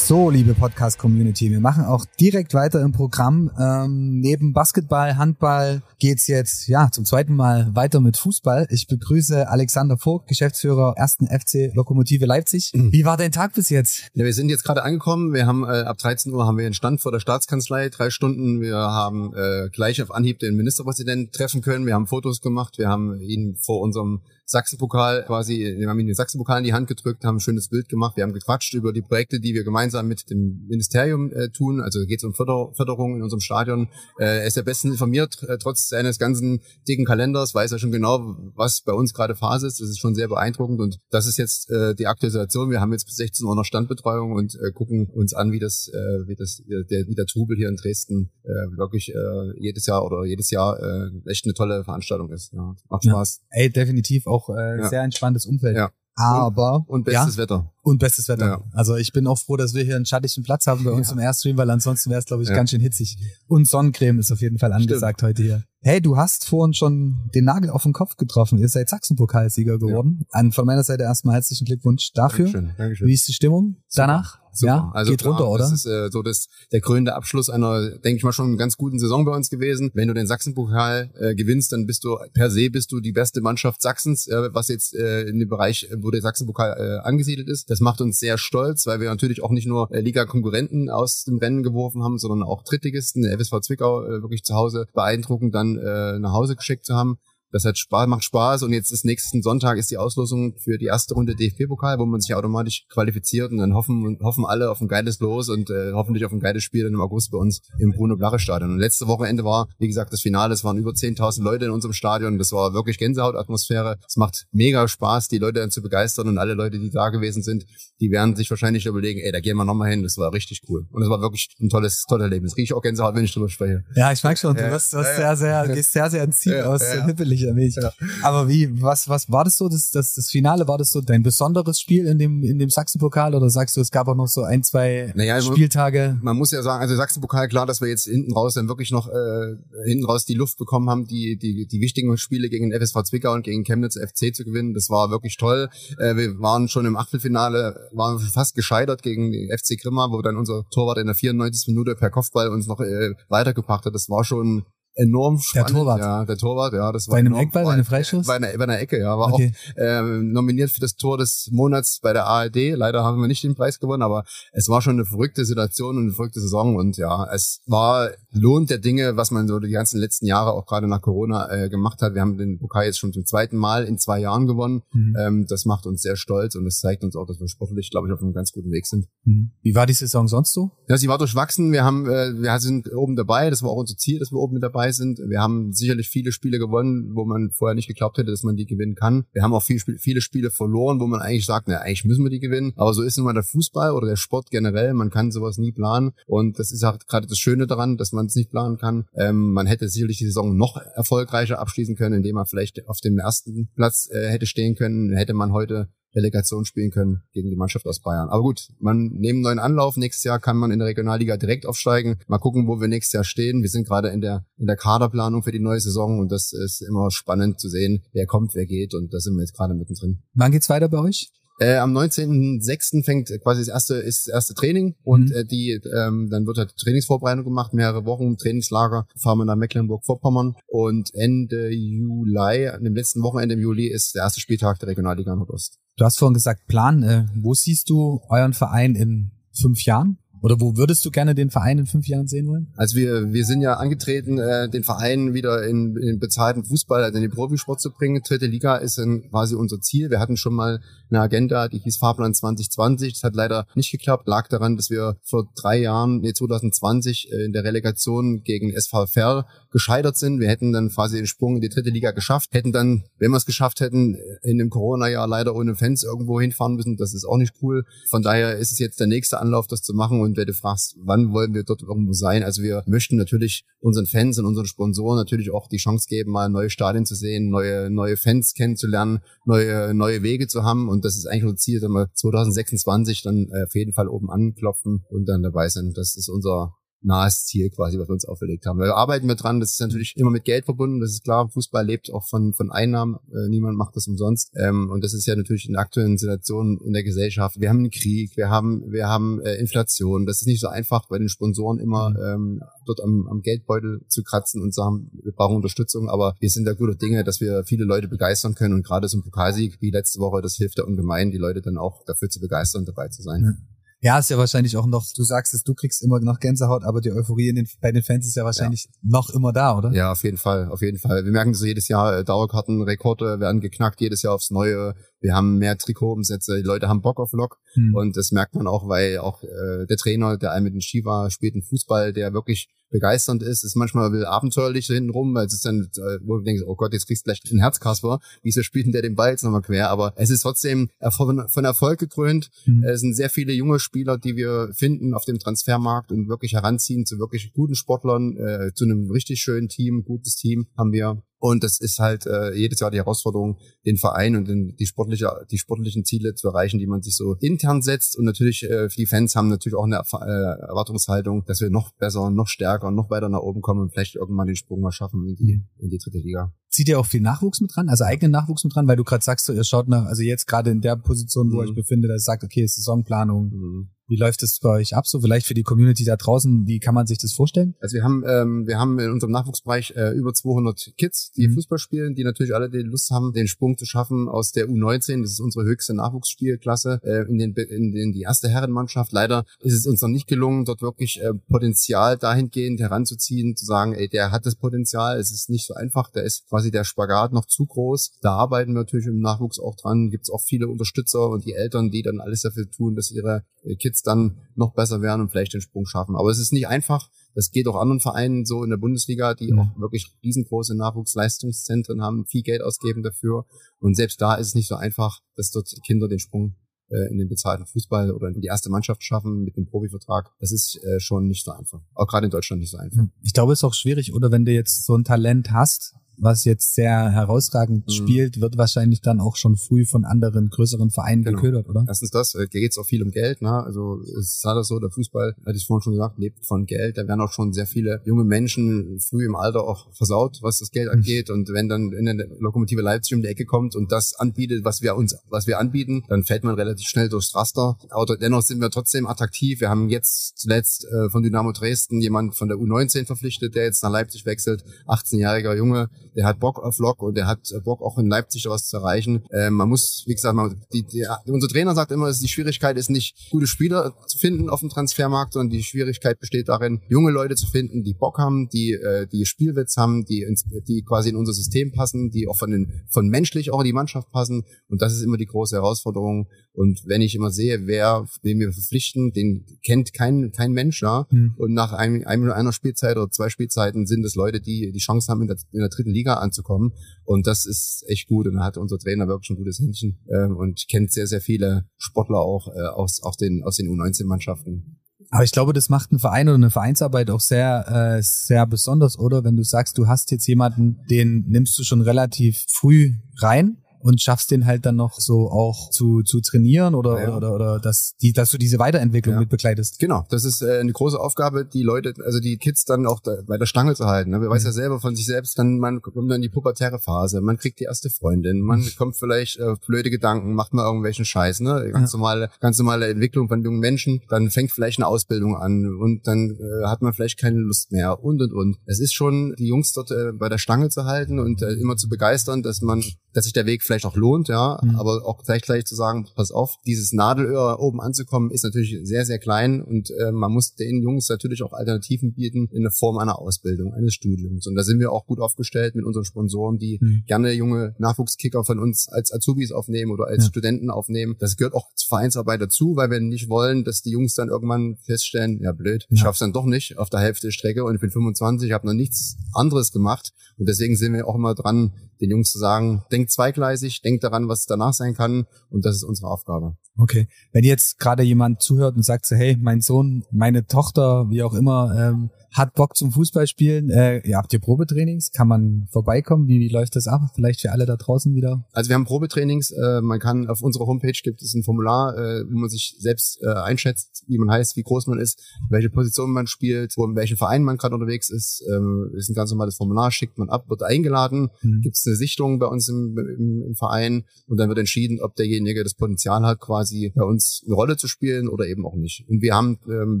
So, liebe Podcast-Community, wir machen auch direkt weiter im Programm. Ähm, neben Basketball, Handball geht's jetzt ja zum zweiten Mal weiter mit Fußball. Ich begrüße Alexander Vogt, Geschäftsführer ersten FC Lokomotive Leipzig. Wie war dein Tag bis jetzt? Ja, wir sind jetzt gerade angekommen. Wir haben äh, ab 13 Uhr haben wir einen Stand vor der Staatskanzlei, drei Stunden. Wir haben äh, gleich auf Anhieb den Ministerpräsidenten treffen können. Wir haben Fotos gemacht. Wir haben ihn vor unserem Sachsenpokal quasi, wir haben ihm den Sachsenpokal in die Hand gedrückt, haben ein schönes Bild gemacht. Wir haben gequatscht über die Projekte, die wir gemeinsam mit dem Ministerium äh, tun. Also geht es um Förder Förderung in unserem Stadion. Äh, er ist ja bestens informiert, äh, trotz seines ganzen dicken Kalenders, weiß er schon genau, was bei uns gerade Phase ist. Das ist schon sehr beeindruckend und das ist jetzt äh, die aktuelle Situation. Wir haben jetzt bis 16 Uhr noch Standbetreuung und äh, gucken uns an, wie das, äh, wie das, äh, der, wie der Trubel hier in Dresden äh, wirklich äh, jedes Jahr oder jedes Jahr äh, echt eine tolle Veranstaltung ist. Ja, macht Ja. Spaß Ey, definitiv auch äh, Ja. sehr entspanntes Umfeld. Ja. Aber und ja, bestes Wetter. und bestes Wetter. Ja. Also ich bin auch froh, dass wir hier einen schattigen Platz haben bei uns Ja. im Airstream, weil ansonsten wäre es, glaube ich, Ja. ganz schön hitzig. Und Sonnencreme ist auf jeden Fall angesagt heute hier. Hey, du hast vorhin schon den Nagel auf den Kopf getroffen. Ihr seid Sachsenpokalsieger geworden. An, von meiner Seite erstmal herzlichen Glückwunsch dafür. Dankeschön, Dankeschön. Wie ist die Stimmung danach? Super. Ja, also geht klar, runter, oder? Das ist äh, so das, der krönende Abschluss einer, denke ich mal, schon ganz guten Saison bei uns gewesen. Wenn du den Sachsenpokal äh, gewinnst, dann bist du per se bist du die beste Mannschaft Sachsens, äh, was jetzt äh, in dem Bereich, wo der Sachsenpokal äh, angesiedelt ist. Das macht uns sehr stolz, weil wir natürlich auch nicht nur äh, Liga-Konkurrenten aus dem Rennen geworfen haben, sondern auch Drittligisten, der FSV Zwickau, äh, wirklich zu Hause beeindruckend dann äh, nach Hause geschickt zu haben. Das hat Spaß, macht Spaß und jetzt ist nächsten Sonntag ist die Auslosung für die erste Runde DFB-Pokal, wo man sich automatisch qualifiziert und dann hoffen hoffen alle auf ein geiles Los und äh, hoffentlich auf ein geiles Spiel dann im August bei uns im Bruno-Blache-Stadion. Und letzte Wochenende war, wie gesagt, das Finale. Es waren über 10.000 Leute in unserem Stadion. Das war wirklich Gänsehautatmosphäre. Es macht mega Spaß, die Leute dann zu begeistern und alle Leute, die da gewesen sind, die werden sich wahrscheinlich überlegen, ey, da gehen wir nochmal hin. Das war richtig cool. Und es war wirklich ein tolles, tolles Erlebnis. Riech auch Gänsehaut, wenn ich drüber spreche. Ja, ich mag schon, du Ja, wirst, wirst ja, sehr, ja. sehr, gehst sehr, sehr ins Ziel Ja, aus, ja, ja. hippelig mich. Ja. Aber wie, was, was war das so, das, das, das Finale, war das so dein besonderes Spiel in dem, in dem Sachsenpokal oder sagst du, es gab auch noch so ein, zwei Naja, Spieltage? man muss ja sagen, also Sachsenpokal, klar, dass wir jetzt hinten raus dann wirklich noch äh, hinten raus die Luft bekommen haben, die, die, die wichtigen Spiele gegen den FSV Zwickau und gegen Chemnitz FC zu gewinnen. Das war wirklich toll. Äh, wir waren schon im Achtelfinale, waren fast gescheitert gegen den FC Grimma, wo dann unser Torwart in der 94. Minute per Kopfball uns noch äh, weitergebracht hat. Das war schon enorm Der spannend. Torwart. Ja, der Torwart, ja, das war Bei einem enorm, Eckball, bei einem Freischuss? Bei einer, bei einer Ecke, ja, war Okay. auch ähm, nominiert für das Tor des Monats bei der ARD. Leider haben wir nicht den Preis gewonnen, aber es war schon eine verrückte Situation und eine verrückte Saison und ja, es war Lohn der Dinge, was man so die ganzen letzten Jahre auch gerade nach Corona äh, gemacht hat. Wir haben den Pokal jetzt schon zum zweiten Mal in zwei Jahren gewonnen. Mhm. Ähm, das macht uns sehr stolz und es zeigt uns auch, dass wir sportlich, glaube ich, auf einem ganz guten Weg sind. Mhm. Wie war die Saison sonst so? Ja, sie war durchwachsen. Wir haben, äh, wir sind oben dabei. Das war auch unser Ziel, dass wir oben mit dabei sind. Wir haben sicherlich viele Spiele gewonnen, wo man vorher nicht geglaubt hätte, dass man die gewinnen kann. Wir haben auch viel, viele Spiele verloren, wo man eigentlich sagt, na, eigentlich müssen wir die gewinnen. Aber so ist nun mal der Fußball oder der Sport generell. Man kann sowas nie planen. Und das ist auch gerade das Schöne daran, dass man es nicht planen kann. Ähm, man hätte sicherlich die Saison noch erfolgreicher abschließen können, indem man vielleicht auf dem ersten Platz äh, hätte stehen können. Hätte man heute Relegation spielen können gegen die Mannschaft aus Bayern. Aber gut, man einen neuen Anlauf. Nächstes Jahr kann man in der Regionalliga direkt aufsteigen. Mal gucken, wo wir nächstes Jahr stehen. Wir sind gerade in der in der Kaderplanung für die neue Saison und das ist immer spannend zu sehen, wer kommt, wer geht und da sind wir jetzt gerade mittendrin. Wann geht's weiter bei euch? Äh, am 19.06. fängt quasi das erste ist das erste Training und Mhm. äh, die ähm, dann wird halt Trainingsvorbereitung gemacht, mehrere Wochen Trainingslager, fahren wir nach Mecklenburg-Vorpommern und Ende Juli, an dem letzten Wochenende im Juli ist der erste Spieltag der Regionalliga Nordost. Du hast vorhin gesagt, Plan. Äh, wo siehst du euren Verein in fünf Jahren? Oder wo würdest du gerne den Verein in fünf Jahren sehen wollen? Also wir, wir sind ja angetreten, äh, den Verein wieder in, in bezahlten Fußball, also in den Profisport zu bringen. Dritte Liga ist dann quasi unser Ziel. Wir hatten schon mal eine Agenda, die hieß Fahrplan 2020. Das hat leider nicht geklappt. Lag daran, dass wir vor drei Jahren, nee, 2020, äh, in der Relegation gegen SV Verl gescheitert sind. Wir hätten dann quasi den Sprung in die dritte Liga geschafft, hätten dann, wenn wir es geschafft hätten, in dem Corona-Jahr leider ohne Fans irgendwo hinfahren müssen. Das ist auch nicht cool. Von daher ist es jetzt der nächste Anlauf, das zu machen. Und wenn du fragst, wann wollen wir dort irgendwo sein? Also wir möchten natürlich unseren Fans und unseren Sponsoren natürlich auch die Chance geben, mal neue Stadien zu sehen, neue, neue Fans kennenzulernen, neue, neue Wege zu haben. Und das ist eigentlich unser Ziel, dass wir 2026 dann äh, auf jeden Fall oben anklopfen und dann dabei sind. Das ist unser nahes Ziel quasi, was wir uns auferlegt haben. Da arbeiten wir dran, das ist natürlich immer mit Geld verbunden, das ist klar, Fußball lebt auch von, von Einnahmen, äh, niemand macht das umsonst. Ähm, und das ist ja natürlich in der aktuellen Situation in der Gesellschaft. Wir haben einen Krieg, wir haben, wir haben äh, Inflation, das ist nicht so einfach bei den Sponsoren immer ähm, dort am, am Geldbeutel zu kratzen und sagen, wir brauchen Unterstützung, aber wir sind da guter Dinge, dass wir viele Leute begeistern können. Und gerade so ein Pokalsieg wie letzte Woche, das hilft ja ungemein, die Leute dann auch dafür zu begeistern, dabei zu sein. Ja, ist ja wahrscheinlich auch noch, du sagst es, du kriegst immer noch Gänsehaut, aber die Euphorie den, bei den Fans ist ja wahrscheinlich noch immer da, oder? Ja, auf jeden Fall, auf jeden Fall. Wir merken das jedes Jahr, äh, Dauerkartenrekorde werden geknackt, jedes Jahr aufs Neue. Wir haben mehr Trikotumsätze, die Leute haben Bock auf Lok Hm. und das merkt man auch, weil auch äh, der Trainer, der einen mit dem Shiva spielt einen Fußball, der wirklich begeisternd ist, ist manchmal will abenteuerlich so hinten rum, weil es ist dann, äh, wo du denkst, oh Gott, jetzt kriegst du gleich ein Herzkasper, wieso spielt denn der den Ball jetzt nochmal quer? Aber es ist trotzdem von, Erfolg gekrönt. Hm. Es sind sehr viele junge Spieler, die wir finden auf dem Transfermarkt und wirklich heranziehen zu wirklich guten Sportlern, äh, zu einem richtig schönen Team, gutes Team haben wir. Und das ist halt äh, jedes Jahr die Herausforderung, den Verein und den, die, sportliche, die sportlichen Ziele zu erreichen, die man sich so intern setzt. Und natürlich, äh, die Fans haben natürlich auch eine äh, Erwartungshaltung, dass wir noch besser, noch stärker, noch weiter nach oben kommen und vielleicht irgendwann den Sprung mal schaffen in die, in die dritte Liga. Zieht ihr auch viel Nachwuchs mit dran, also eigenen Nachwuchs mit dran, weil du gerade sagst, so, ihr schaut nach, also jetzt gerade in der Position, wo Mhm. ich befinde, da sagt, okay, Saisonplanung, Mhm. wie läuft es bei euch ab? So vielleicht für die Community da draußen, wie kann man sich das vorstellen? Also wir haben, ähm, wir haben in unserem Nachwuchsbereich äh, über 200 Kids, die Mhm. Fußball spielen, die natürlich alle die Lust haben, den Sprung zu schaffen aus der U19, das ist unsere höchste Nachwuchsspielklasse, äh, in, den, in, den, die erste Herrenmannschaft. Leider ist es uns noch nicht gelungen, dort wirklich äh, Potenzial dahingehend heranzuziehen, zu sagen, ey, der hat das Potenzial, es ist nicht so einfach, da ist quasi der Spagat noch zu groß. Da arbeiten wir natürlich im Nachwuchs auch dran, gibt es auch viele Unterstützer und die Eltern, die dann alles dafür tun, dass ihre äh, Kids dann noch besser werden und vielleicht den Sprung schaffen. Aber es ist nicht einfach. Das geht auch anderen Vereinen so in der Bundesliga, die auch wirklich riesengroße Nachwuchsleistungszentren haben, viel Geld ausgeben dafür. Und selbst da ist es nicht so einfach, dass dort Kinder den Sprung äh, in den bezahlten Fußball oder in die erste Mannschaft schaffen mit einem Profivertrag. Das ist äh, schon nicht so einfach. Auch gerade in Deutschland nicht so einfach. Ich glaube, es ist auch schwierig, oder wenn du jetzt so ein Talent hast, was jetzt sehr herausragend Mhm. spielt, wird wahrscheinlich dann auch schon früh von anderen größeren Vereinen Genau. geködert, oder? Erstens das, äh, geht es auch viel um Geld. Ne? Also es ist halt so, der Fußball, hatte ich vorhin schon gesagt, lebt von Geld. Da werden auch schon sehr viele junge Menschen früh im Alter auch versaut, was das Geld angeht. Und wenn dann in der Lokomotive Leipzig um die Ecke kommt und das anbietet, was wir uns, was wir anbieten, dann fällt man relativ schnell durchs Raster. Aber dennoch sind wir trotzdem attraktiv. Wir haben jetzt zuletzt äh, von Dynamo Dresden jemand von der U19 verpflichtet, der jetzt nach Leipzig wechselt. 18-jähriger Junge, der hat Bock auf Lok und der hat Bock auch in Leipzig was zu erreichen. Ähm, man muss, wie gesagt, man, die, die, unser Trainer sagt immer, die Schwierigkeit ist nicht, gute Spieler zu finden auf dem Transfermarkt, sondern die Schwierigkeit besteht darin, junge Leute zu finden, die Bock haben, die, äh, die Spielwitz haben, die, ins, die quasi in unser System passen, die auch von, den, von menschlich auch in die Mannschaft passen. Und das ist immer die große Herausforderung. Und wenn ich immer sehe, wer, den wir verpflichten, den kennt kein, kein Mensch, ja. Hm. Und nach einem, einem einer Spielzeit oder zwei Spielzeiten sind es Leute, die die Chance haben, in der, in der dritten Liga anzukommen. Und das ist echt gut. Und da hat unser Trainer wirklich ein gutes Händchen ähm, und kennt sehr, sehr viele Sportler auch äh, aus, aus den, aus den U19-Mannschaften. Aber ich glaube, das macht ein Verein oder eine Vereinsarbeit auch sehr, äh, sehr besonders, oder? Wenn du sagst, du hast jetzt jemanden, den nimmst du schon relativ früh rein und schaffst den halt dann noch so auch zu, zu trainieren oder, Ja. oder, oder dass, die, dass du diese Weiterentwicklung Ja. mit begleitest. Genau, das ist äh, eine große Aufgabe, die Leute, also die Kids dann auch da, bei der Stange zu halten. Ne? Wir weiß ja selber von sich selbst, dann man kommt dann in die pubertäre Phase, man kriegt die erste Freundin, man kommt vielleicht äh, blöde Gedanken, macht mal irgendwelchen Scheiß, ne? Ganz normale, ganz normale Entwicklung von jungen Menschen, dann fängt vielleicht eine Ausbildung an und dann äh, hat man vielleicht keine Lust mehr und und und. Es ist schon, die Jungs dort äh, bei der Stange zu halten und äh, immer zu begeistern, dass man, dass sich der Weg vielleicht auch lohnt, ja, Mhm. aber auch gleichzeitig zu sagen, pass auf, dieses Nadelöhr oben anzukommen, ist natürlich sehr, sehr klein und äh, man muss den Jungs natürlich auch Alternativen bieten in der Form einer Ausbildung, eines Studiums. Und da sind wir auch gut aufgestellt mit unseren Sponsoren, die Mhm. gerne junge Nachwuchskicker von uns als Azubis aufnehmen oder als Ja. Studenten aufnehmen. Das gehört auch zur Vereinsarbeit dazu, weil wir nicht wollen, dass die Jungs dann irgendwann feststellen, ja blöd, ich Ja. schaff's dann doch nicht auf der Hälfte der Strecke und ich bin 25, habe noch nichts anderes gemacht. Und deswegen sind wir auch immer dran, den Jungs zu sagen, denkt zweigleisig, denkt daran, was danach sein kann. Und das ist unsere Aufgabe. Okay. Wenn jetzt gerade jemand zuhört und sagt so, hey, mein Sohn, meine Tochter, wie auch immer, ähm, hat Bock zum Fußballspielen, äh, ja, habt ihr Probetrainings? Kann man vorbeikommen? Wie, wie läuft das ab? Vielleicht für alle da draußen wieder? Also wir haben Probetrainings. Äh, man kann auf unserer Homepage gibt es ein Formular, äh, wo man sich selbst äh, einschätzt, wie man heißt, wie groß man ist, welche Position man spielt, wo in welchem Verein man gerade unterwegs ist. Ähm, ist ein ganz normales Formular, schickt man ab, wird eingeladen, Hm. gibt es eine Sichtung bei uns im, im, im Verein und dann wird entschieden, ob derjenige das Potenzial hat, quasi bei uns eine Rolle zu spielen oder eben auch nicht. Und wir haben, ähm,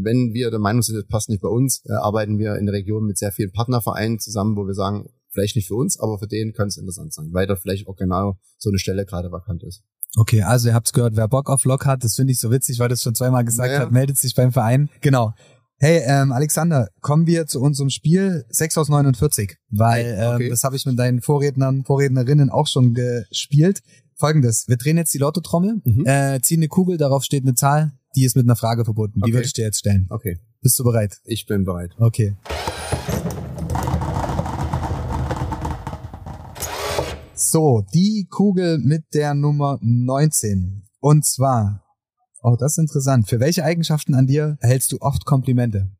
wenn wir der Meinung sind, das passt nicht bei uns, äh, arbeiten wir in der Region mit sehr vielen Partnervereinen zusammen, wo wir sagen, vielleicht nicht für uns, aber für den kann es interessant sein, weil da vielleicht auch genau so eine Stelle gerade vakant ist. Okay, also ihr habt's gehört, wer Bock auf Lok hat, das finde ich so witzig, weil das schon zweimal gesagt Ja. hat, meldet sich beim Verein. Genau. Hey, ähm, Alexander, kommen wir zu unserem Spiel 6 aus 49, weil okay. ähm, das habe ich mit deinen Vorrednern, Vorrednerinnen auch schon gespielt. Folgendes, wir drehen jetzt die Lottotrommel, Mhm. äh, ziehen eine Kugel, darauf steht eine Zahl, die ist mit einer Frage verbunden. Die Okay. würde ich dir jetzt stellen. Okay, Bist du bereit? ich bin bereit. Okay. So, die Kugel mit der Nummer 19. Und zwar, oh, das ist interessant. Für welche Eigenschaften an dir erhältst du oft Komplimente?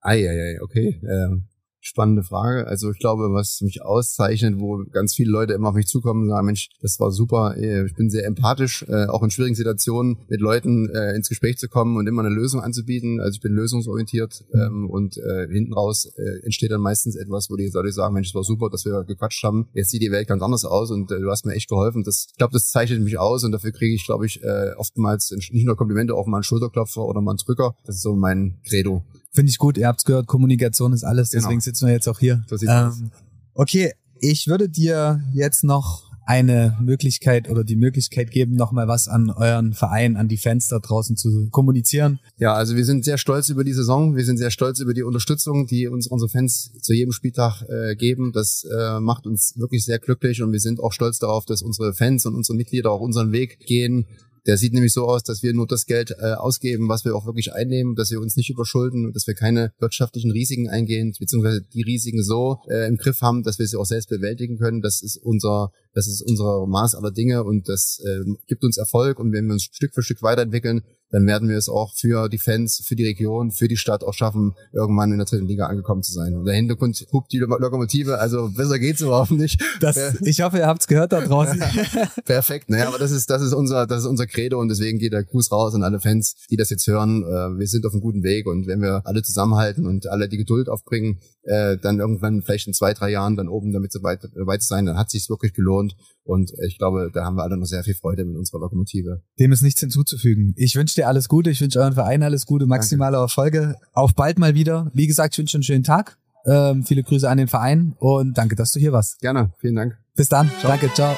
Eieiei, okay. Ähm, spannende Frage. Also ich glaube, was mich auszeichnet, wo ganz viele Leute immer auf mich zukommen und sagen, Mensch, das war super. äh, Ich bin sehr empathisch, äh, auch in schwierigen Situationen mit Leuten äh, ins Gespräch zu kommen und immer eine Lösung anzubieten. Also ich bin lösungsorientiert ähm, und hinten raus entsteht dann meistens etwas, wo die Leute sagen, Mensch, das war super, dass wir gequatscht haben. Jetzt sieht die Welt ganz anders aus und du hast mir echt geholfen. Das, ich glaube, das zeichnet mich aus und dafür kriege ich, glaube ich, oftmals nicht nur Komplimente, auch mal einen Schulterklopfer oder mal einen Drücker. Das ist so mein Credo. Finde ich gut, ihr habt's gehört, Kommunikation ist alles, Genau. deswegen sitzen wir jetzt auch hier. So. Ähm, okay, ich würde dir jetzt noch eine Möglichkeit oder die Möglichkeit geben, nochmal was an euren Verein, an die Fans da draußen zu kommunizieren. Ja, also wir sind sehr stolz über die Saison. Wir sind sehr stolz über die Unterstützung, die uns unsere Fans zu jedem Spieltag äh, geben. Das äh, macht uns wirklich sehr glücklich und wir sind auch stolz darauf, dass unsere Fans und unsere Mitglieder auch unseren Weg gehen. Der sieht nämlich so aus, dass wir nur das Geld äh, ausgeben, was wir auch wirklich einnehmen, dass wir uns nicht überschulden dass wir keine wirtschaftlichen Risiken eingehen, beziehungsweise die Risiken so äh, im Griff haben, dass wir sie auch selbst bewältigen können. Das ist unser, das ist unser Maß aller Dinge und das äh, gibt uns Erfolg. Und wenn wir uns Stück für Stück weiterentwickeln, dann werden wir es auch für die Fans, für die Region, für die Stadt auch schaffen, irgendwann in der dritten Liga angekommen zu sein. Und der Hintergrund hupt die Lokomotive, also besser geht's überhaupt nicht. Das, ich hoffe, ihr habt's gehört da draußen. Perfekt, naja, aber das ist, das ist unser, das ist unser Credo und deswegen geht der Gruß raus an alle Fans, die das jetzt hören. Äh, wir sind auf einem guten Weg und wenn wir alle zusammenhalten und alle die Geduld aufbringen, äh, dann irgendwann vielleicht in zwei, drei Jahren dann oben damit so weit, weit sein, dann hat sich's wirklich gelohnt. Und ich glaube, da haben wir alle noch sehr viel Freude mit unserer Lokomotive. Dem ist nichts hinzuzufügen. Ich wünsche dir alles Gute, ich wünsche euren Verein alles Gute, maximale Erfolge. Auf bald mal wieder. Wie gesagt, ich wünsche einen schönen Tag. Ähm, viele Grüße an den Verein und danke, dass du hier warst. Gerne, vielen Dank. Bis dann. Ciao. Danke, ciao.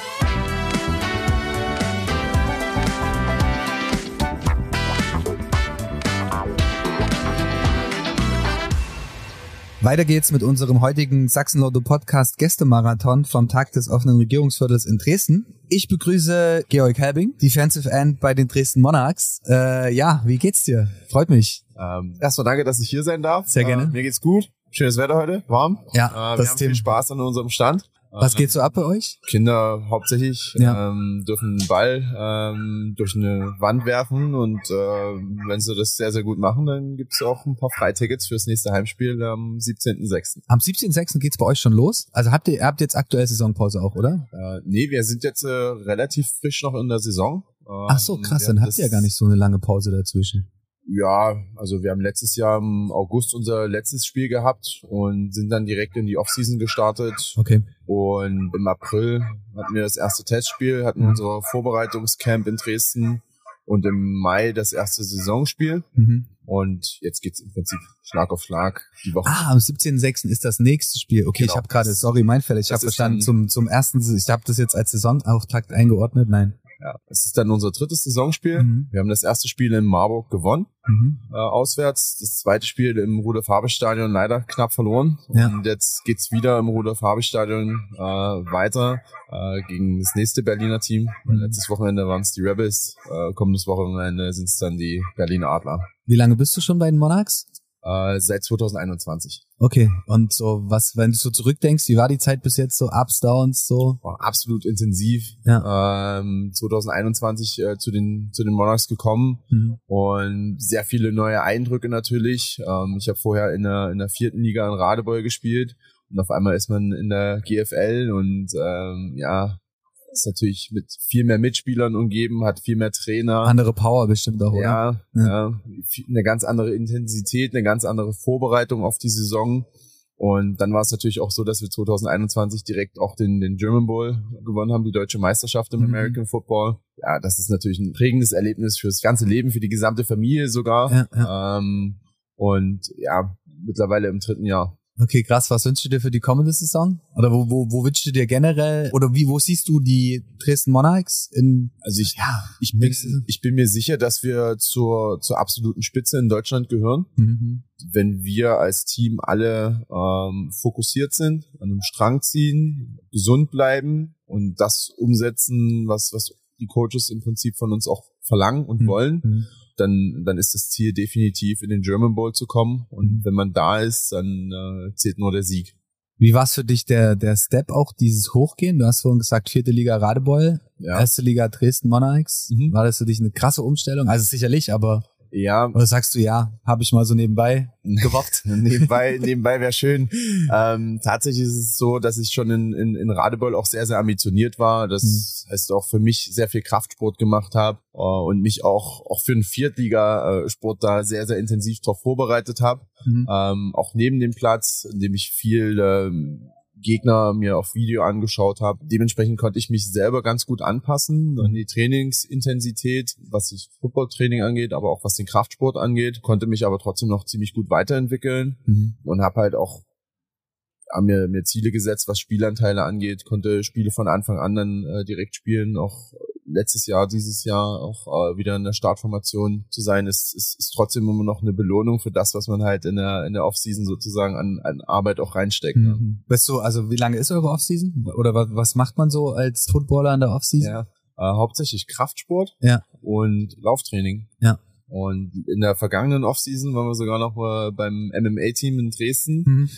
Weiter geht's mit unserem heutigen Sachsen-Lotto Podcast Gästemarathon vom Tag des offenen Regierungsviertels in Dresden. Ich begrüße Georg Helbing, Defensive End bei den Dresden Monarchs. Äh, ja, wie geht's dir? Freut mich. Ähm, erstmal danke, dass ich hier sein darf. Sehr gerne. Äh, mir geht's gut. Schönes Wetter heute, warm. Ja, äh, wir das haben Thema. viel Spaß an unserem Stand. Was geht so ab bei euch? Kinder hauptsächlich Ja. ähm, dürfen einen Ball ähm, durch eine Wand werfen und äh, wenn sie das sehr, sehr gut machen, dann gibt's auch ein paar Freitickets fürs nächste Heimspiel am 17.06. Am 17.06. geht's bei euch schon los. Also habt ihr, ihr habt jetzt aktuell Saisonpause auch, oder? Äh, nee, wir sind jetzt äh, relativ frisch noch in der Saison. Ähm, Ach so, krass, wir dann habt ihr ja gar nicht so eine lange Pause dazwischen. Ja, also wir haben letztes Jahr im August unser letztes Spiel gehabt und sind dann direkt in die Offseason gestartet. Okay. Und im April hatten wir das erste Testspiel, hatten Mhm. unser Vorbereitungscamp in Dresden und im Mai das erste Saisonspiel. Mhm. Und jetzt geht's im Prinzip Schlag auf Schlag die Woche. Ah, am 17.06. ist das nächste Spiel. Okay, Genau. ich habe gerade, sorry, mein Fehler. Ich Das habe verstanden, dann- zum, zum ersten, ich habe das jetzt als Saisonauftakt eingeordnet. Nein. Ja, es ist dann unser drittes Saisonspiel. Mhm. Wir haben das erste Spiel in Marburg gewonnen, Mhm. äh, auswärts. Das zweite Spiel im Rudolf-Habich-Stadion leider knapp verloren. Ja. Und jetzt geht's wieder im Rudolf-Habich-Stadion äh, weiter äh, gegen das nächste Berliner Team. Mhm. Letztes Wochenende waren es die Rebels. Äh, kommendes Wochenende sind es dann die Berliner Adler. Wie lange bist du schon bei den Monarchs? Äh, seit 2021. Okay. Und so, was, wenn du so zurückdenkst, wie war die Zeit bis jetzt so? Ups, Downs, so? War absolut intensiv. Ja. Ähm, 2021 äh, zu den zu den Monarchs gekommen Mhm. und sehr viele neue Eindrücke natürlich. Ähm, ich habe vorher in der in der vierten Liga in Radebeul gespielt und auf einmal ist man in der GFL und ähm, ja ist natürlich mit viel mehr Mitspielern umgeben, hat viel mehr Trainer. Andere Power bestimmt auch, oder? Ja, Ja. ja. eine ganz andere Intensität, eine ganz andere Vorbereitung auf die Saison. Und dann war es natürlich auch so, dass wir 2021 direkt auch den, den German Bowl gewonnen haben, die deutsche Meisterschaft im Mhm. American Football. Ja, das ist natürlich ein prägendes Erlebnis fürs ganze Leben, für die gesamte Familie sogar. Ja, ja. Ähm, und ja, mittlerweile im dritten Jahr. Okay, krass. Was wünschst du dir für die kommende Saison? Oder wo, wo, wo wünschst du dir generell, oder wie, wo siehst du die Dresden Monarchs in, Also ich, ja, ich, bin, ich bin mir sicher, dass wir zur, zur absoluten Spitze in Deutschland gehören. Mhm. wenn wir als Team alle ähm, fokussiert sind, an einem Strang ziehen, gesund bleiben und das umsetzen, was, was die Coaches im Prinzip von uns auch verlangen und Mhm. wollen, Mhm. Dann, dann ist das Ziel definitiv in den German Bowl zu kommen. Und wenn man da ist, dann äh, zählt nur der Sieg. Wie war es für dich der, der Step auch, dieses Hochgehen? Du hast vorhin gesagt, vierte Liga Radebeul, Ja, erste Liga Dresden Monarchs. Mhm. War das für dich eine krasse Umstellung? Also sicherlich, aber ja oder sagst du, ja, habe ich mal so nebenbei gewoppt? nebenbei, nebenbei wäre schön. Ähm, tatsächlich ist es so, dass ich schon in, in, in Radebeul auch sehr, sehr ambitioniert war. Das heißt auch für mich sehr viel Kraftsport gemacht habe äh, und mich auch, auch für einen Viertligasport da sehr, sehr intensiv darauf vorbereitet habe. Mhm. Ähm, auch neben dem Platz, in dem ich viel ähm, Gegner mir auf Video angeschaut habe. Dementsprechend konnte ich mich selber ganz gut anpassen an die Trainingsintensität, was das Footballtraining angeht, aber auch was den Kraftsport angeht, konnte mich aber trotzdem noch ziemlich gut weiterentwickeln Mhm. und habe halt auch ja, mir, mir Ziele gesetzt, was Spielanteile angeht, konnte Spiele von Anfang an dann äh, direkt spielen, auch letztes Jahr, dieses Jahr auch äh, wieder in der Startformation zu sein, ist, ist, ist trotzdem immer noch eine Belohnung für das, was man halt in der, in der Offseason sozusagen an, an Arbeit auch reinsteckt. Ne? Mhm. Weißt du, also wie lange ist eure Offseason? Oder was, was macht man so als Footballer in der Offseason? Ja. Äh, hauptsächlich Kraftsport Ja. und Lauftraining. Ja. Und in der vergangenen Offseason waren wir sogar noch mal beim MMA-Team in Dresden Mhm.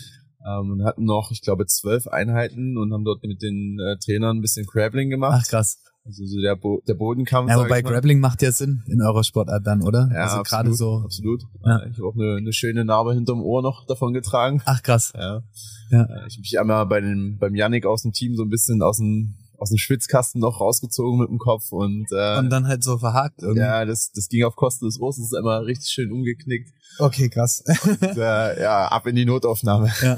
ähm, und hatten noch, ich glaube, zwölf Einheiten und haben dort mit den äh, Trainern ein bisschen Crabbling gemacht. Ach krass. Also so der, Bo der Bodenkampf. Ja, wobei. Grappling macht ja Sinn in eurer Sportart dann, oder? Ja, also absolut, gerade so. Absolut. Ja. Ich habe auch eine, eine schöne Narbe hinterm Ohr noch davon getragen. Ach krass. Ja. Ja. Äh, Ich habe mich einmal bei dem, beim Yannick aus dem Team so ein bisschen aus dem, aus dem Schwitzkasten noch rausgezogen mit dem Kopf und, äh, Und dann halt so verhakt irgendwie. ja, das, das ging auf Kosten des Ohrs, das ist einmal richtig schön umgeknickt. Okay, krass. Und, äh, ja, ab in die Notaufnahme. ja.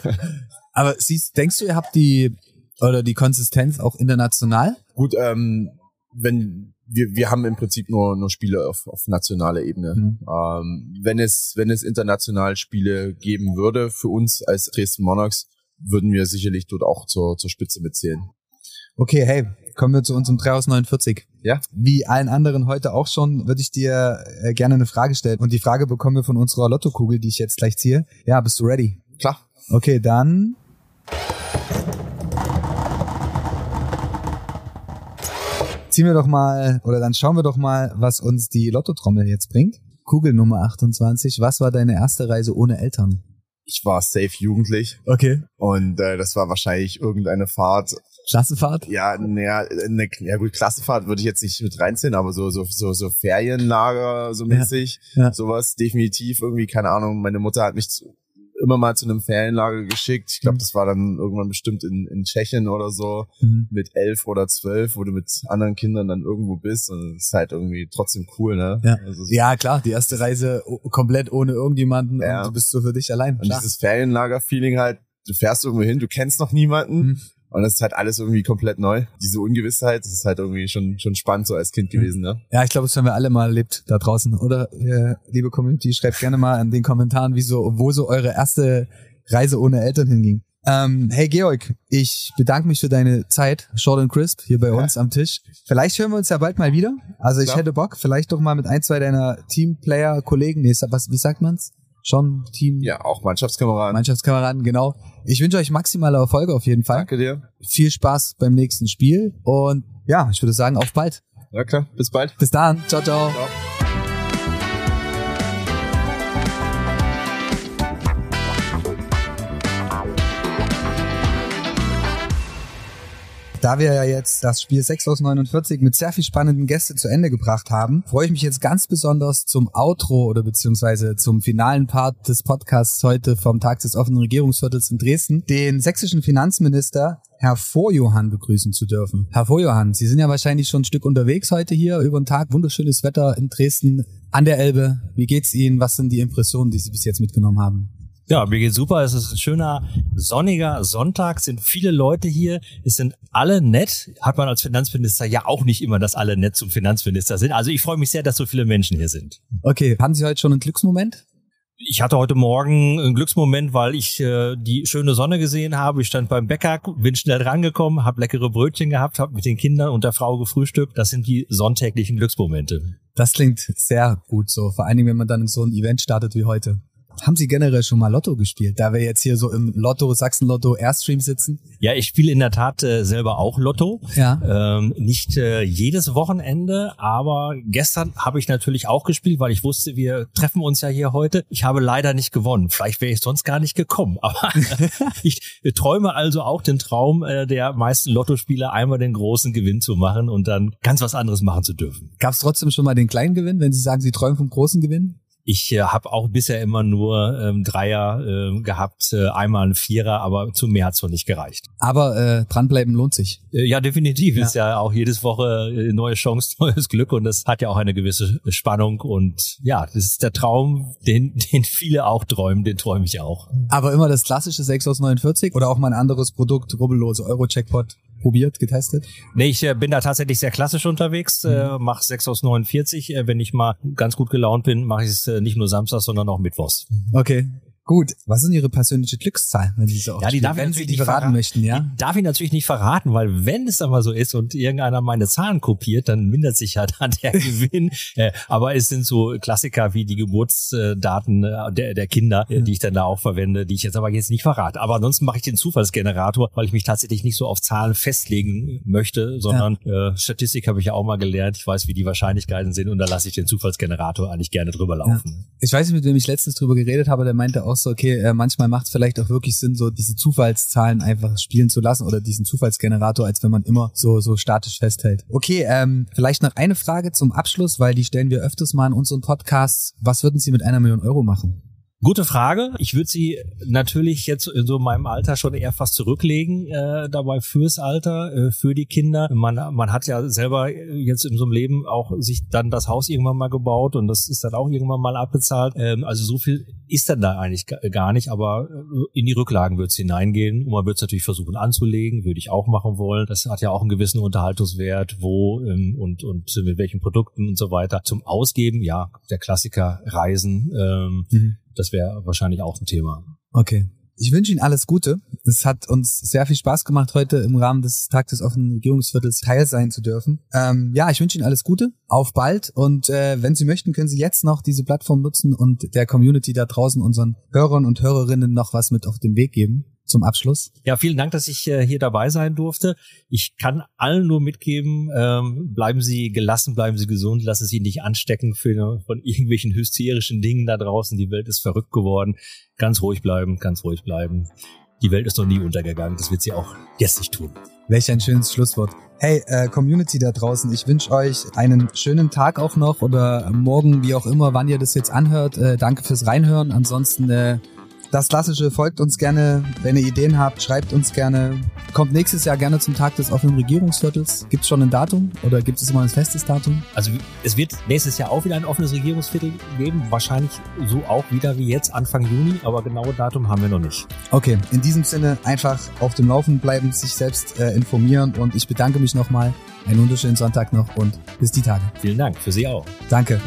Aber siehst, denkst du, ihr habt die oder die Konsistenz auch international? Gut, ähm, wenn wir, wir haben im Prinzip nur, nur Spiele auf, auf nationaler Ebene. Mhm. Ähm, wenn es, wenn es international Spiele geben würde für uns als Dresden Monarchs, würden wir sicherlich dort auch zur, zur Spitze mitzählen. Okay, hey, kommen wir zu unserem 3 aus 49. Ja. Wie allen anderen heute auch schon, würde ich dir äh, gerne eine Frage stellen. Und die Frage bekommen wir von unserer Lottokugel, die ich jetzt gleich ziehe. Ja, bist du ready? Klar. Okay, dann. Ziehen wir doch mal, oder dann schauen wir doch mal, was uns die Lottotrommel jetzt bringt. Kugel Nummer 28. Was war deine erste Reise ohne Eltern? Ich war safe jugendlich Okay. und äh, das war wahrscheinlich irgendeine Fahrt. Klassenfahrt? Ja, naja, eine, ja gut, Klassenfahrt würde ich jetzt nicht mit reinziehen, aber so so so so Ferienlager so Ja, mäßig, ja. sowas definitiv irgendwie keine Ahnung. Meine Mutter hat mich zu, immer mal zu einem Ferienlager geschickt. Ich glaube, Mhm. das war dann irgendwann bestimmt in, in Tschechien oder so Mhm. mit elf oder zwölf, wo du mit anderen Kindern dann irgendwo bist und es ist halt irgendwie trotzdem cool, ne? Ja. Also, Ja, klar, die erste Reise komplett ohne irgendjemanden Ja. und du bist so für dich allein. Und Klar. dieses Ferienlager-Feeling halt, du fährst irgendwo hin, du kennst noch niemanden Mhm. Und es ist halt alles irgendwie komplett neu. Diese Ungewissheit, das ist halt irgendwie schon, schon spannend so als Kind Mhm. gewesen, ne? Ja, ich glaube, das haben wir alle mal erlebt da draußen, oder? Äh, liebe Community, schreibt gerne mal in den Kommentaren, wieso, wo so eure erste Reise ohne Eltern hinging. Ähm, hey Georg, ich bedanke mich für deine Zeit, Short and Crisp, hier bei uns am Tisch. Vielleicht hören wir uns ja bald mal wieder. Also ich Klar. hätte Bock, vielleicht doch mal mit ein, zwei deiner Teamplayer-Kollegen, nee, was, wie sagt man's? Schon Team, Ja, auch Mannschaftskameraden. Mannschaftskameraden, genau. Ich wünsche euch maximale Erfolge auf jeden Fall. Danke dir. Viel Spaß beim nächsten Spiel und ja, ich würde sagen, auf bald. Ja klar, bis bald. Bis dann. Ciao, ciao. Ciao. Da wir ja jetzt das Spiel 6 aus 49 mit sehr viel spannenden Gästen zu Ende gebracht haben, freue ich mich jetzt ganz besonders zum Outro oder beziehungsweise zum finalen Part des Podcasts heute vom Tag des offenen Regierungsviertels in Dresden, den sächsischen Finanzminister Herr Vorjohann begrüßen zu dürfen. Herr Vorjohann, Sie sind ja wahrscheinlich schon ein Stück unterwegs heute hier über den Tag. Wunderschönes Wetter in Dresden an der Elbe. Wie geht's Ihnen? Was sind die Impressionen, die Sie bis jetzt mitgenommen haben? Ja, mir geht's super. Es ist ein schöner sonniger Sonntag. Es sind viele Leute hier. Es sind alle nett. Hat man als Finanzminister ja auch nicht immer, dass alle nett zum Finanzminister sind. Also ich freue mich sehr, dass so viele Menschen hier sind. Okay, haben Sie heute schon einen Glücksmoment? Ich hatte heute Morgen einen Glücksmoment, weil ich äh, die schöne Sonne gesehen habe. Ich stand beim Bäcker, bin schnell drangekommen, habe leckere Brötchen gehabt, habe mit den Kindern und der Frau gefrühstückt. Das sind die sonntäglichen Glücksmomente. Das klingt sehr gut so, vor allen Dingen, wenn man dann in so ein Event startet wie heute. Haben Sie generell schon mal Lotto gespielt, da wir jetzt hier so im Lotto, Sachsen-Lotto Airstream sitzen? Ja, ich spiele in der Tat äh, selber auch Lotto. Ja. Ähm, nicht äh, jedes Wochenende, aber gestern habe ich natürlich auch gespielt, weil ich wusste, wir treffen uns ja hier heute. Ich habe leider nicht gewonnen. Vielleicht wäre ich sonst gar nicht gekommen. Aber ich träume also auch den Traum äh, der meisten Lottospieler, einmal den großen Gewinn zu machen und dann ganz was anderes machen zu dürfen. Gab es trotzdem schon mal den kleinen Gewinn, wenn Sie sagen, Sie träumen vom großen Gewinn? Ich äh, habe auch bisher immer nur ähm, Dreier äh, gehabt, äh, einmal ein Vierer, aber zu mehr hat's noch nicht gereicht. Aber äh, dranbleiben lohnt sich. Äh, Ja, definitiv. Ja. Ist ja auch jedes Woche äh, neue Chance, neues Glück und das hat ja auch eine gewisse Spannung und ja, das ist der Traum, den, den viele auch träumen, den träume ich auch. Aber immer das klassische 6 aus 49 oder auch mal ein anderes Produkt, rubbellose Euro-Checkpot, probiert, getestet? Nee, ich äh, bin da tatsächlich sehr klassisch unterwegs, äh, Mhm. mache 6 aus 49. Äh, wenn ich mal ganz gut gelaunt bin, mache ich es äh, nicht nur samstags, sondern auch mittwochs. Okay. Gut. Was ist Ihre persönliche Glückszahl, wenn Sie so Ja, die darf ich wenn Sie natürlich die nicht verraten verraten. möchten, ja? Die darf ich natürlich nicht verraten, weil wenn es aber so ist und irgendeiner meine Zahlen kopiert, dann mindert sich ja dann der Gewinn. Äh, aber es sind so Klassiker wie die Geburtsdaten äh, der, der Kinder, die ich dann da auch verwende, die ich jetzt aber jetzt nicht verrate. Aber ansonsten mache ich den Zufallsgenerator, weil ich mich tatsächlich nicht so auf Zahlen festlegen möchte, sondern äh, Statistik habe ich ja auch mal gelernt. Ich weiß, wie die Wahrscheinlichkeiten sind und da lasse ich den Zufallsgenerator eigentlich gerne drüber laufen. Ich weiß nicht, mit wem ich letztens drüber geredet habe, der meinte auch so, okay, äh, manchmal macht es vielleicht auch wirklich Sinn, so diese Zufallszahlen einfach spielen zu lassen oder diesen Zufallsgenerator, als wenn man immer so, so statisch festhält. Okay, ähm, vielleicht noch eine Frage zum Abschluss, weil die stellen wir öfters mal in unseren Podcasts. Was würden Sie mit einer Million Euro machen? Gute Frage. Ich würde sie natürlich jetzt in so meinem Alter schon eher fast zurücklegen, äh, dabei fürs Alter, äh, für die Kinder. Man, man hat ja selber jetzt in so einem Leben auch sich dann das Haus irgendwann mal gebaut und das ist dann auch irgendwann mal abbezahlt. Ähm, also so viel ist dann da eigentlich gar nicht, aber äh, in die Rücklagen wird es hineingehen und man wird es natürlich versuchen anzulegen, würde ich auch machen wollen. Das hat ja auch einen gewissen Unterhaltungswert, wo ähm, und, und mit welchen Produkten und so weiter. Zum Ausgeben, ja, der Klassiker Reisen. Ähm, mhm das wäre wahrscheinlich auch ein Thema. Okay. Ich wünsche Ihnen alles Gute. Es hat uns sehr viel Spaß gemacht, heute im Rahmen des Tag des offenen Regierungsviertels Teil sein zu dürfen. Ähm, ja, ich wünsche Ihnen alles Gute. Auf bald. Und äh, wenn Sie möchten, können Sie jetzt noch diese Plattform nutzen und der Community da draußen, unseren Hörern und Hörerinnen noch was mit auf den Weg geben zum Abschluss? Ja, vielen Dank, dass ich äh, hier dabei sein durfte. Ich kann allen nur mitgeben, ähm, bleiben Sie gelassen, bleiben Sie gesund, lassen Sie nicht anstecken für, von irgendwelchen hysterischen Dingen da draußen. Die Welt ist verrückt geworden. Ganz ruhig bleiben, ganz ruhig bleiben. Die Welt ist noch nie untergegangen. Das wird sie auch jetzt nicht tun. Welch ein schönes Schlusswort. Hey, äh, Community da draußen, ich wünsche euch einen schönen Tag auch noch oder morgen, wie auch immer, wann ihr das jetzt anhört. Äh, danke fürs Reinhören. Ansonsten äh, das Klassische, folgt uns gerne. Wenn ihr Ideen habt, schreibt uns gerne. Kommt nächstes Jahr gerne zum Tag des offenen Regierungsviertels. Gibt es schon ein Datum oder gibt es immer ein festes Datum? Also es wird nächstes Jahr auch wieder ein offenes Regierungsviertel geben. Wahrscheinlich so auch wieder wie jetzt Anfang Juni, aber genaue Datum haben wir noch nicht. Okay, in diesem Sinne einfach auf dem Laufen bleiben, sich selbst äh, informieren und ich bedanke mich nochmal. Einen wunderschönen Sonntag noch und bis die Tage. Vielen Dank, für Sie auch. Danke.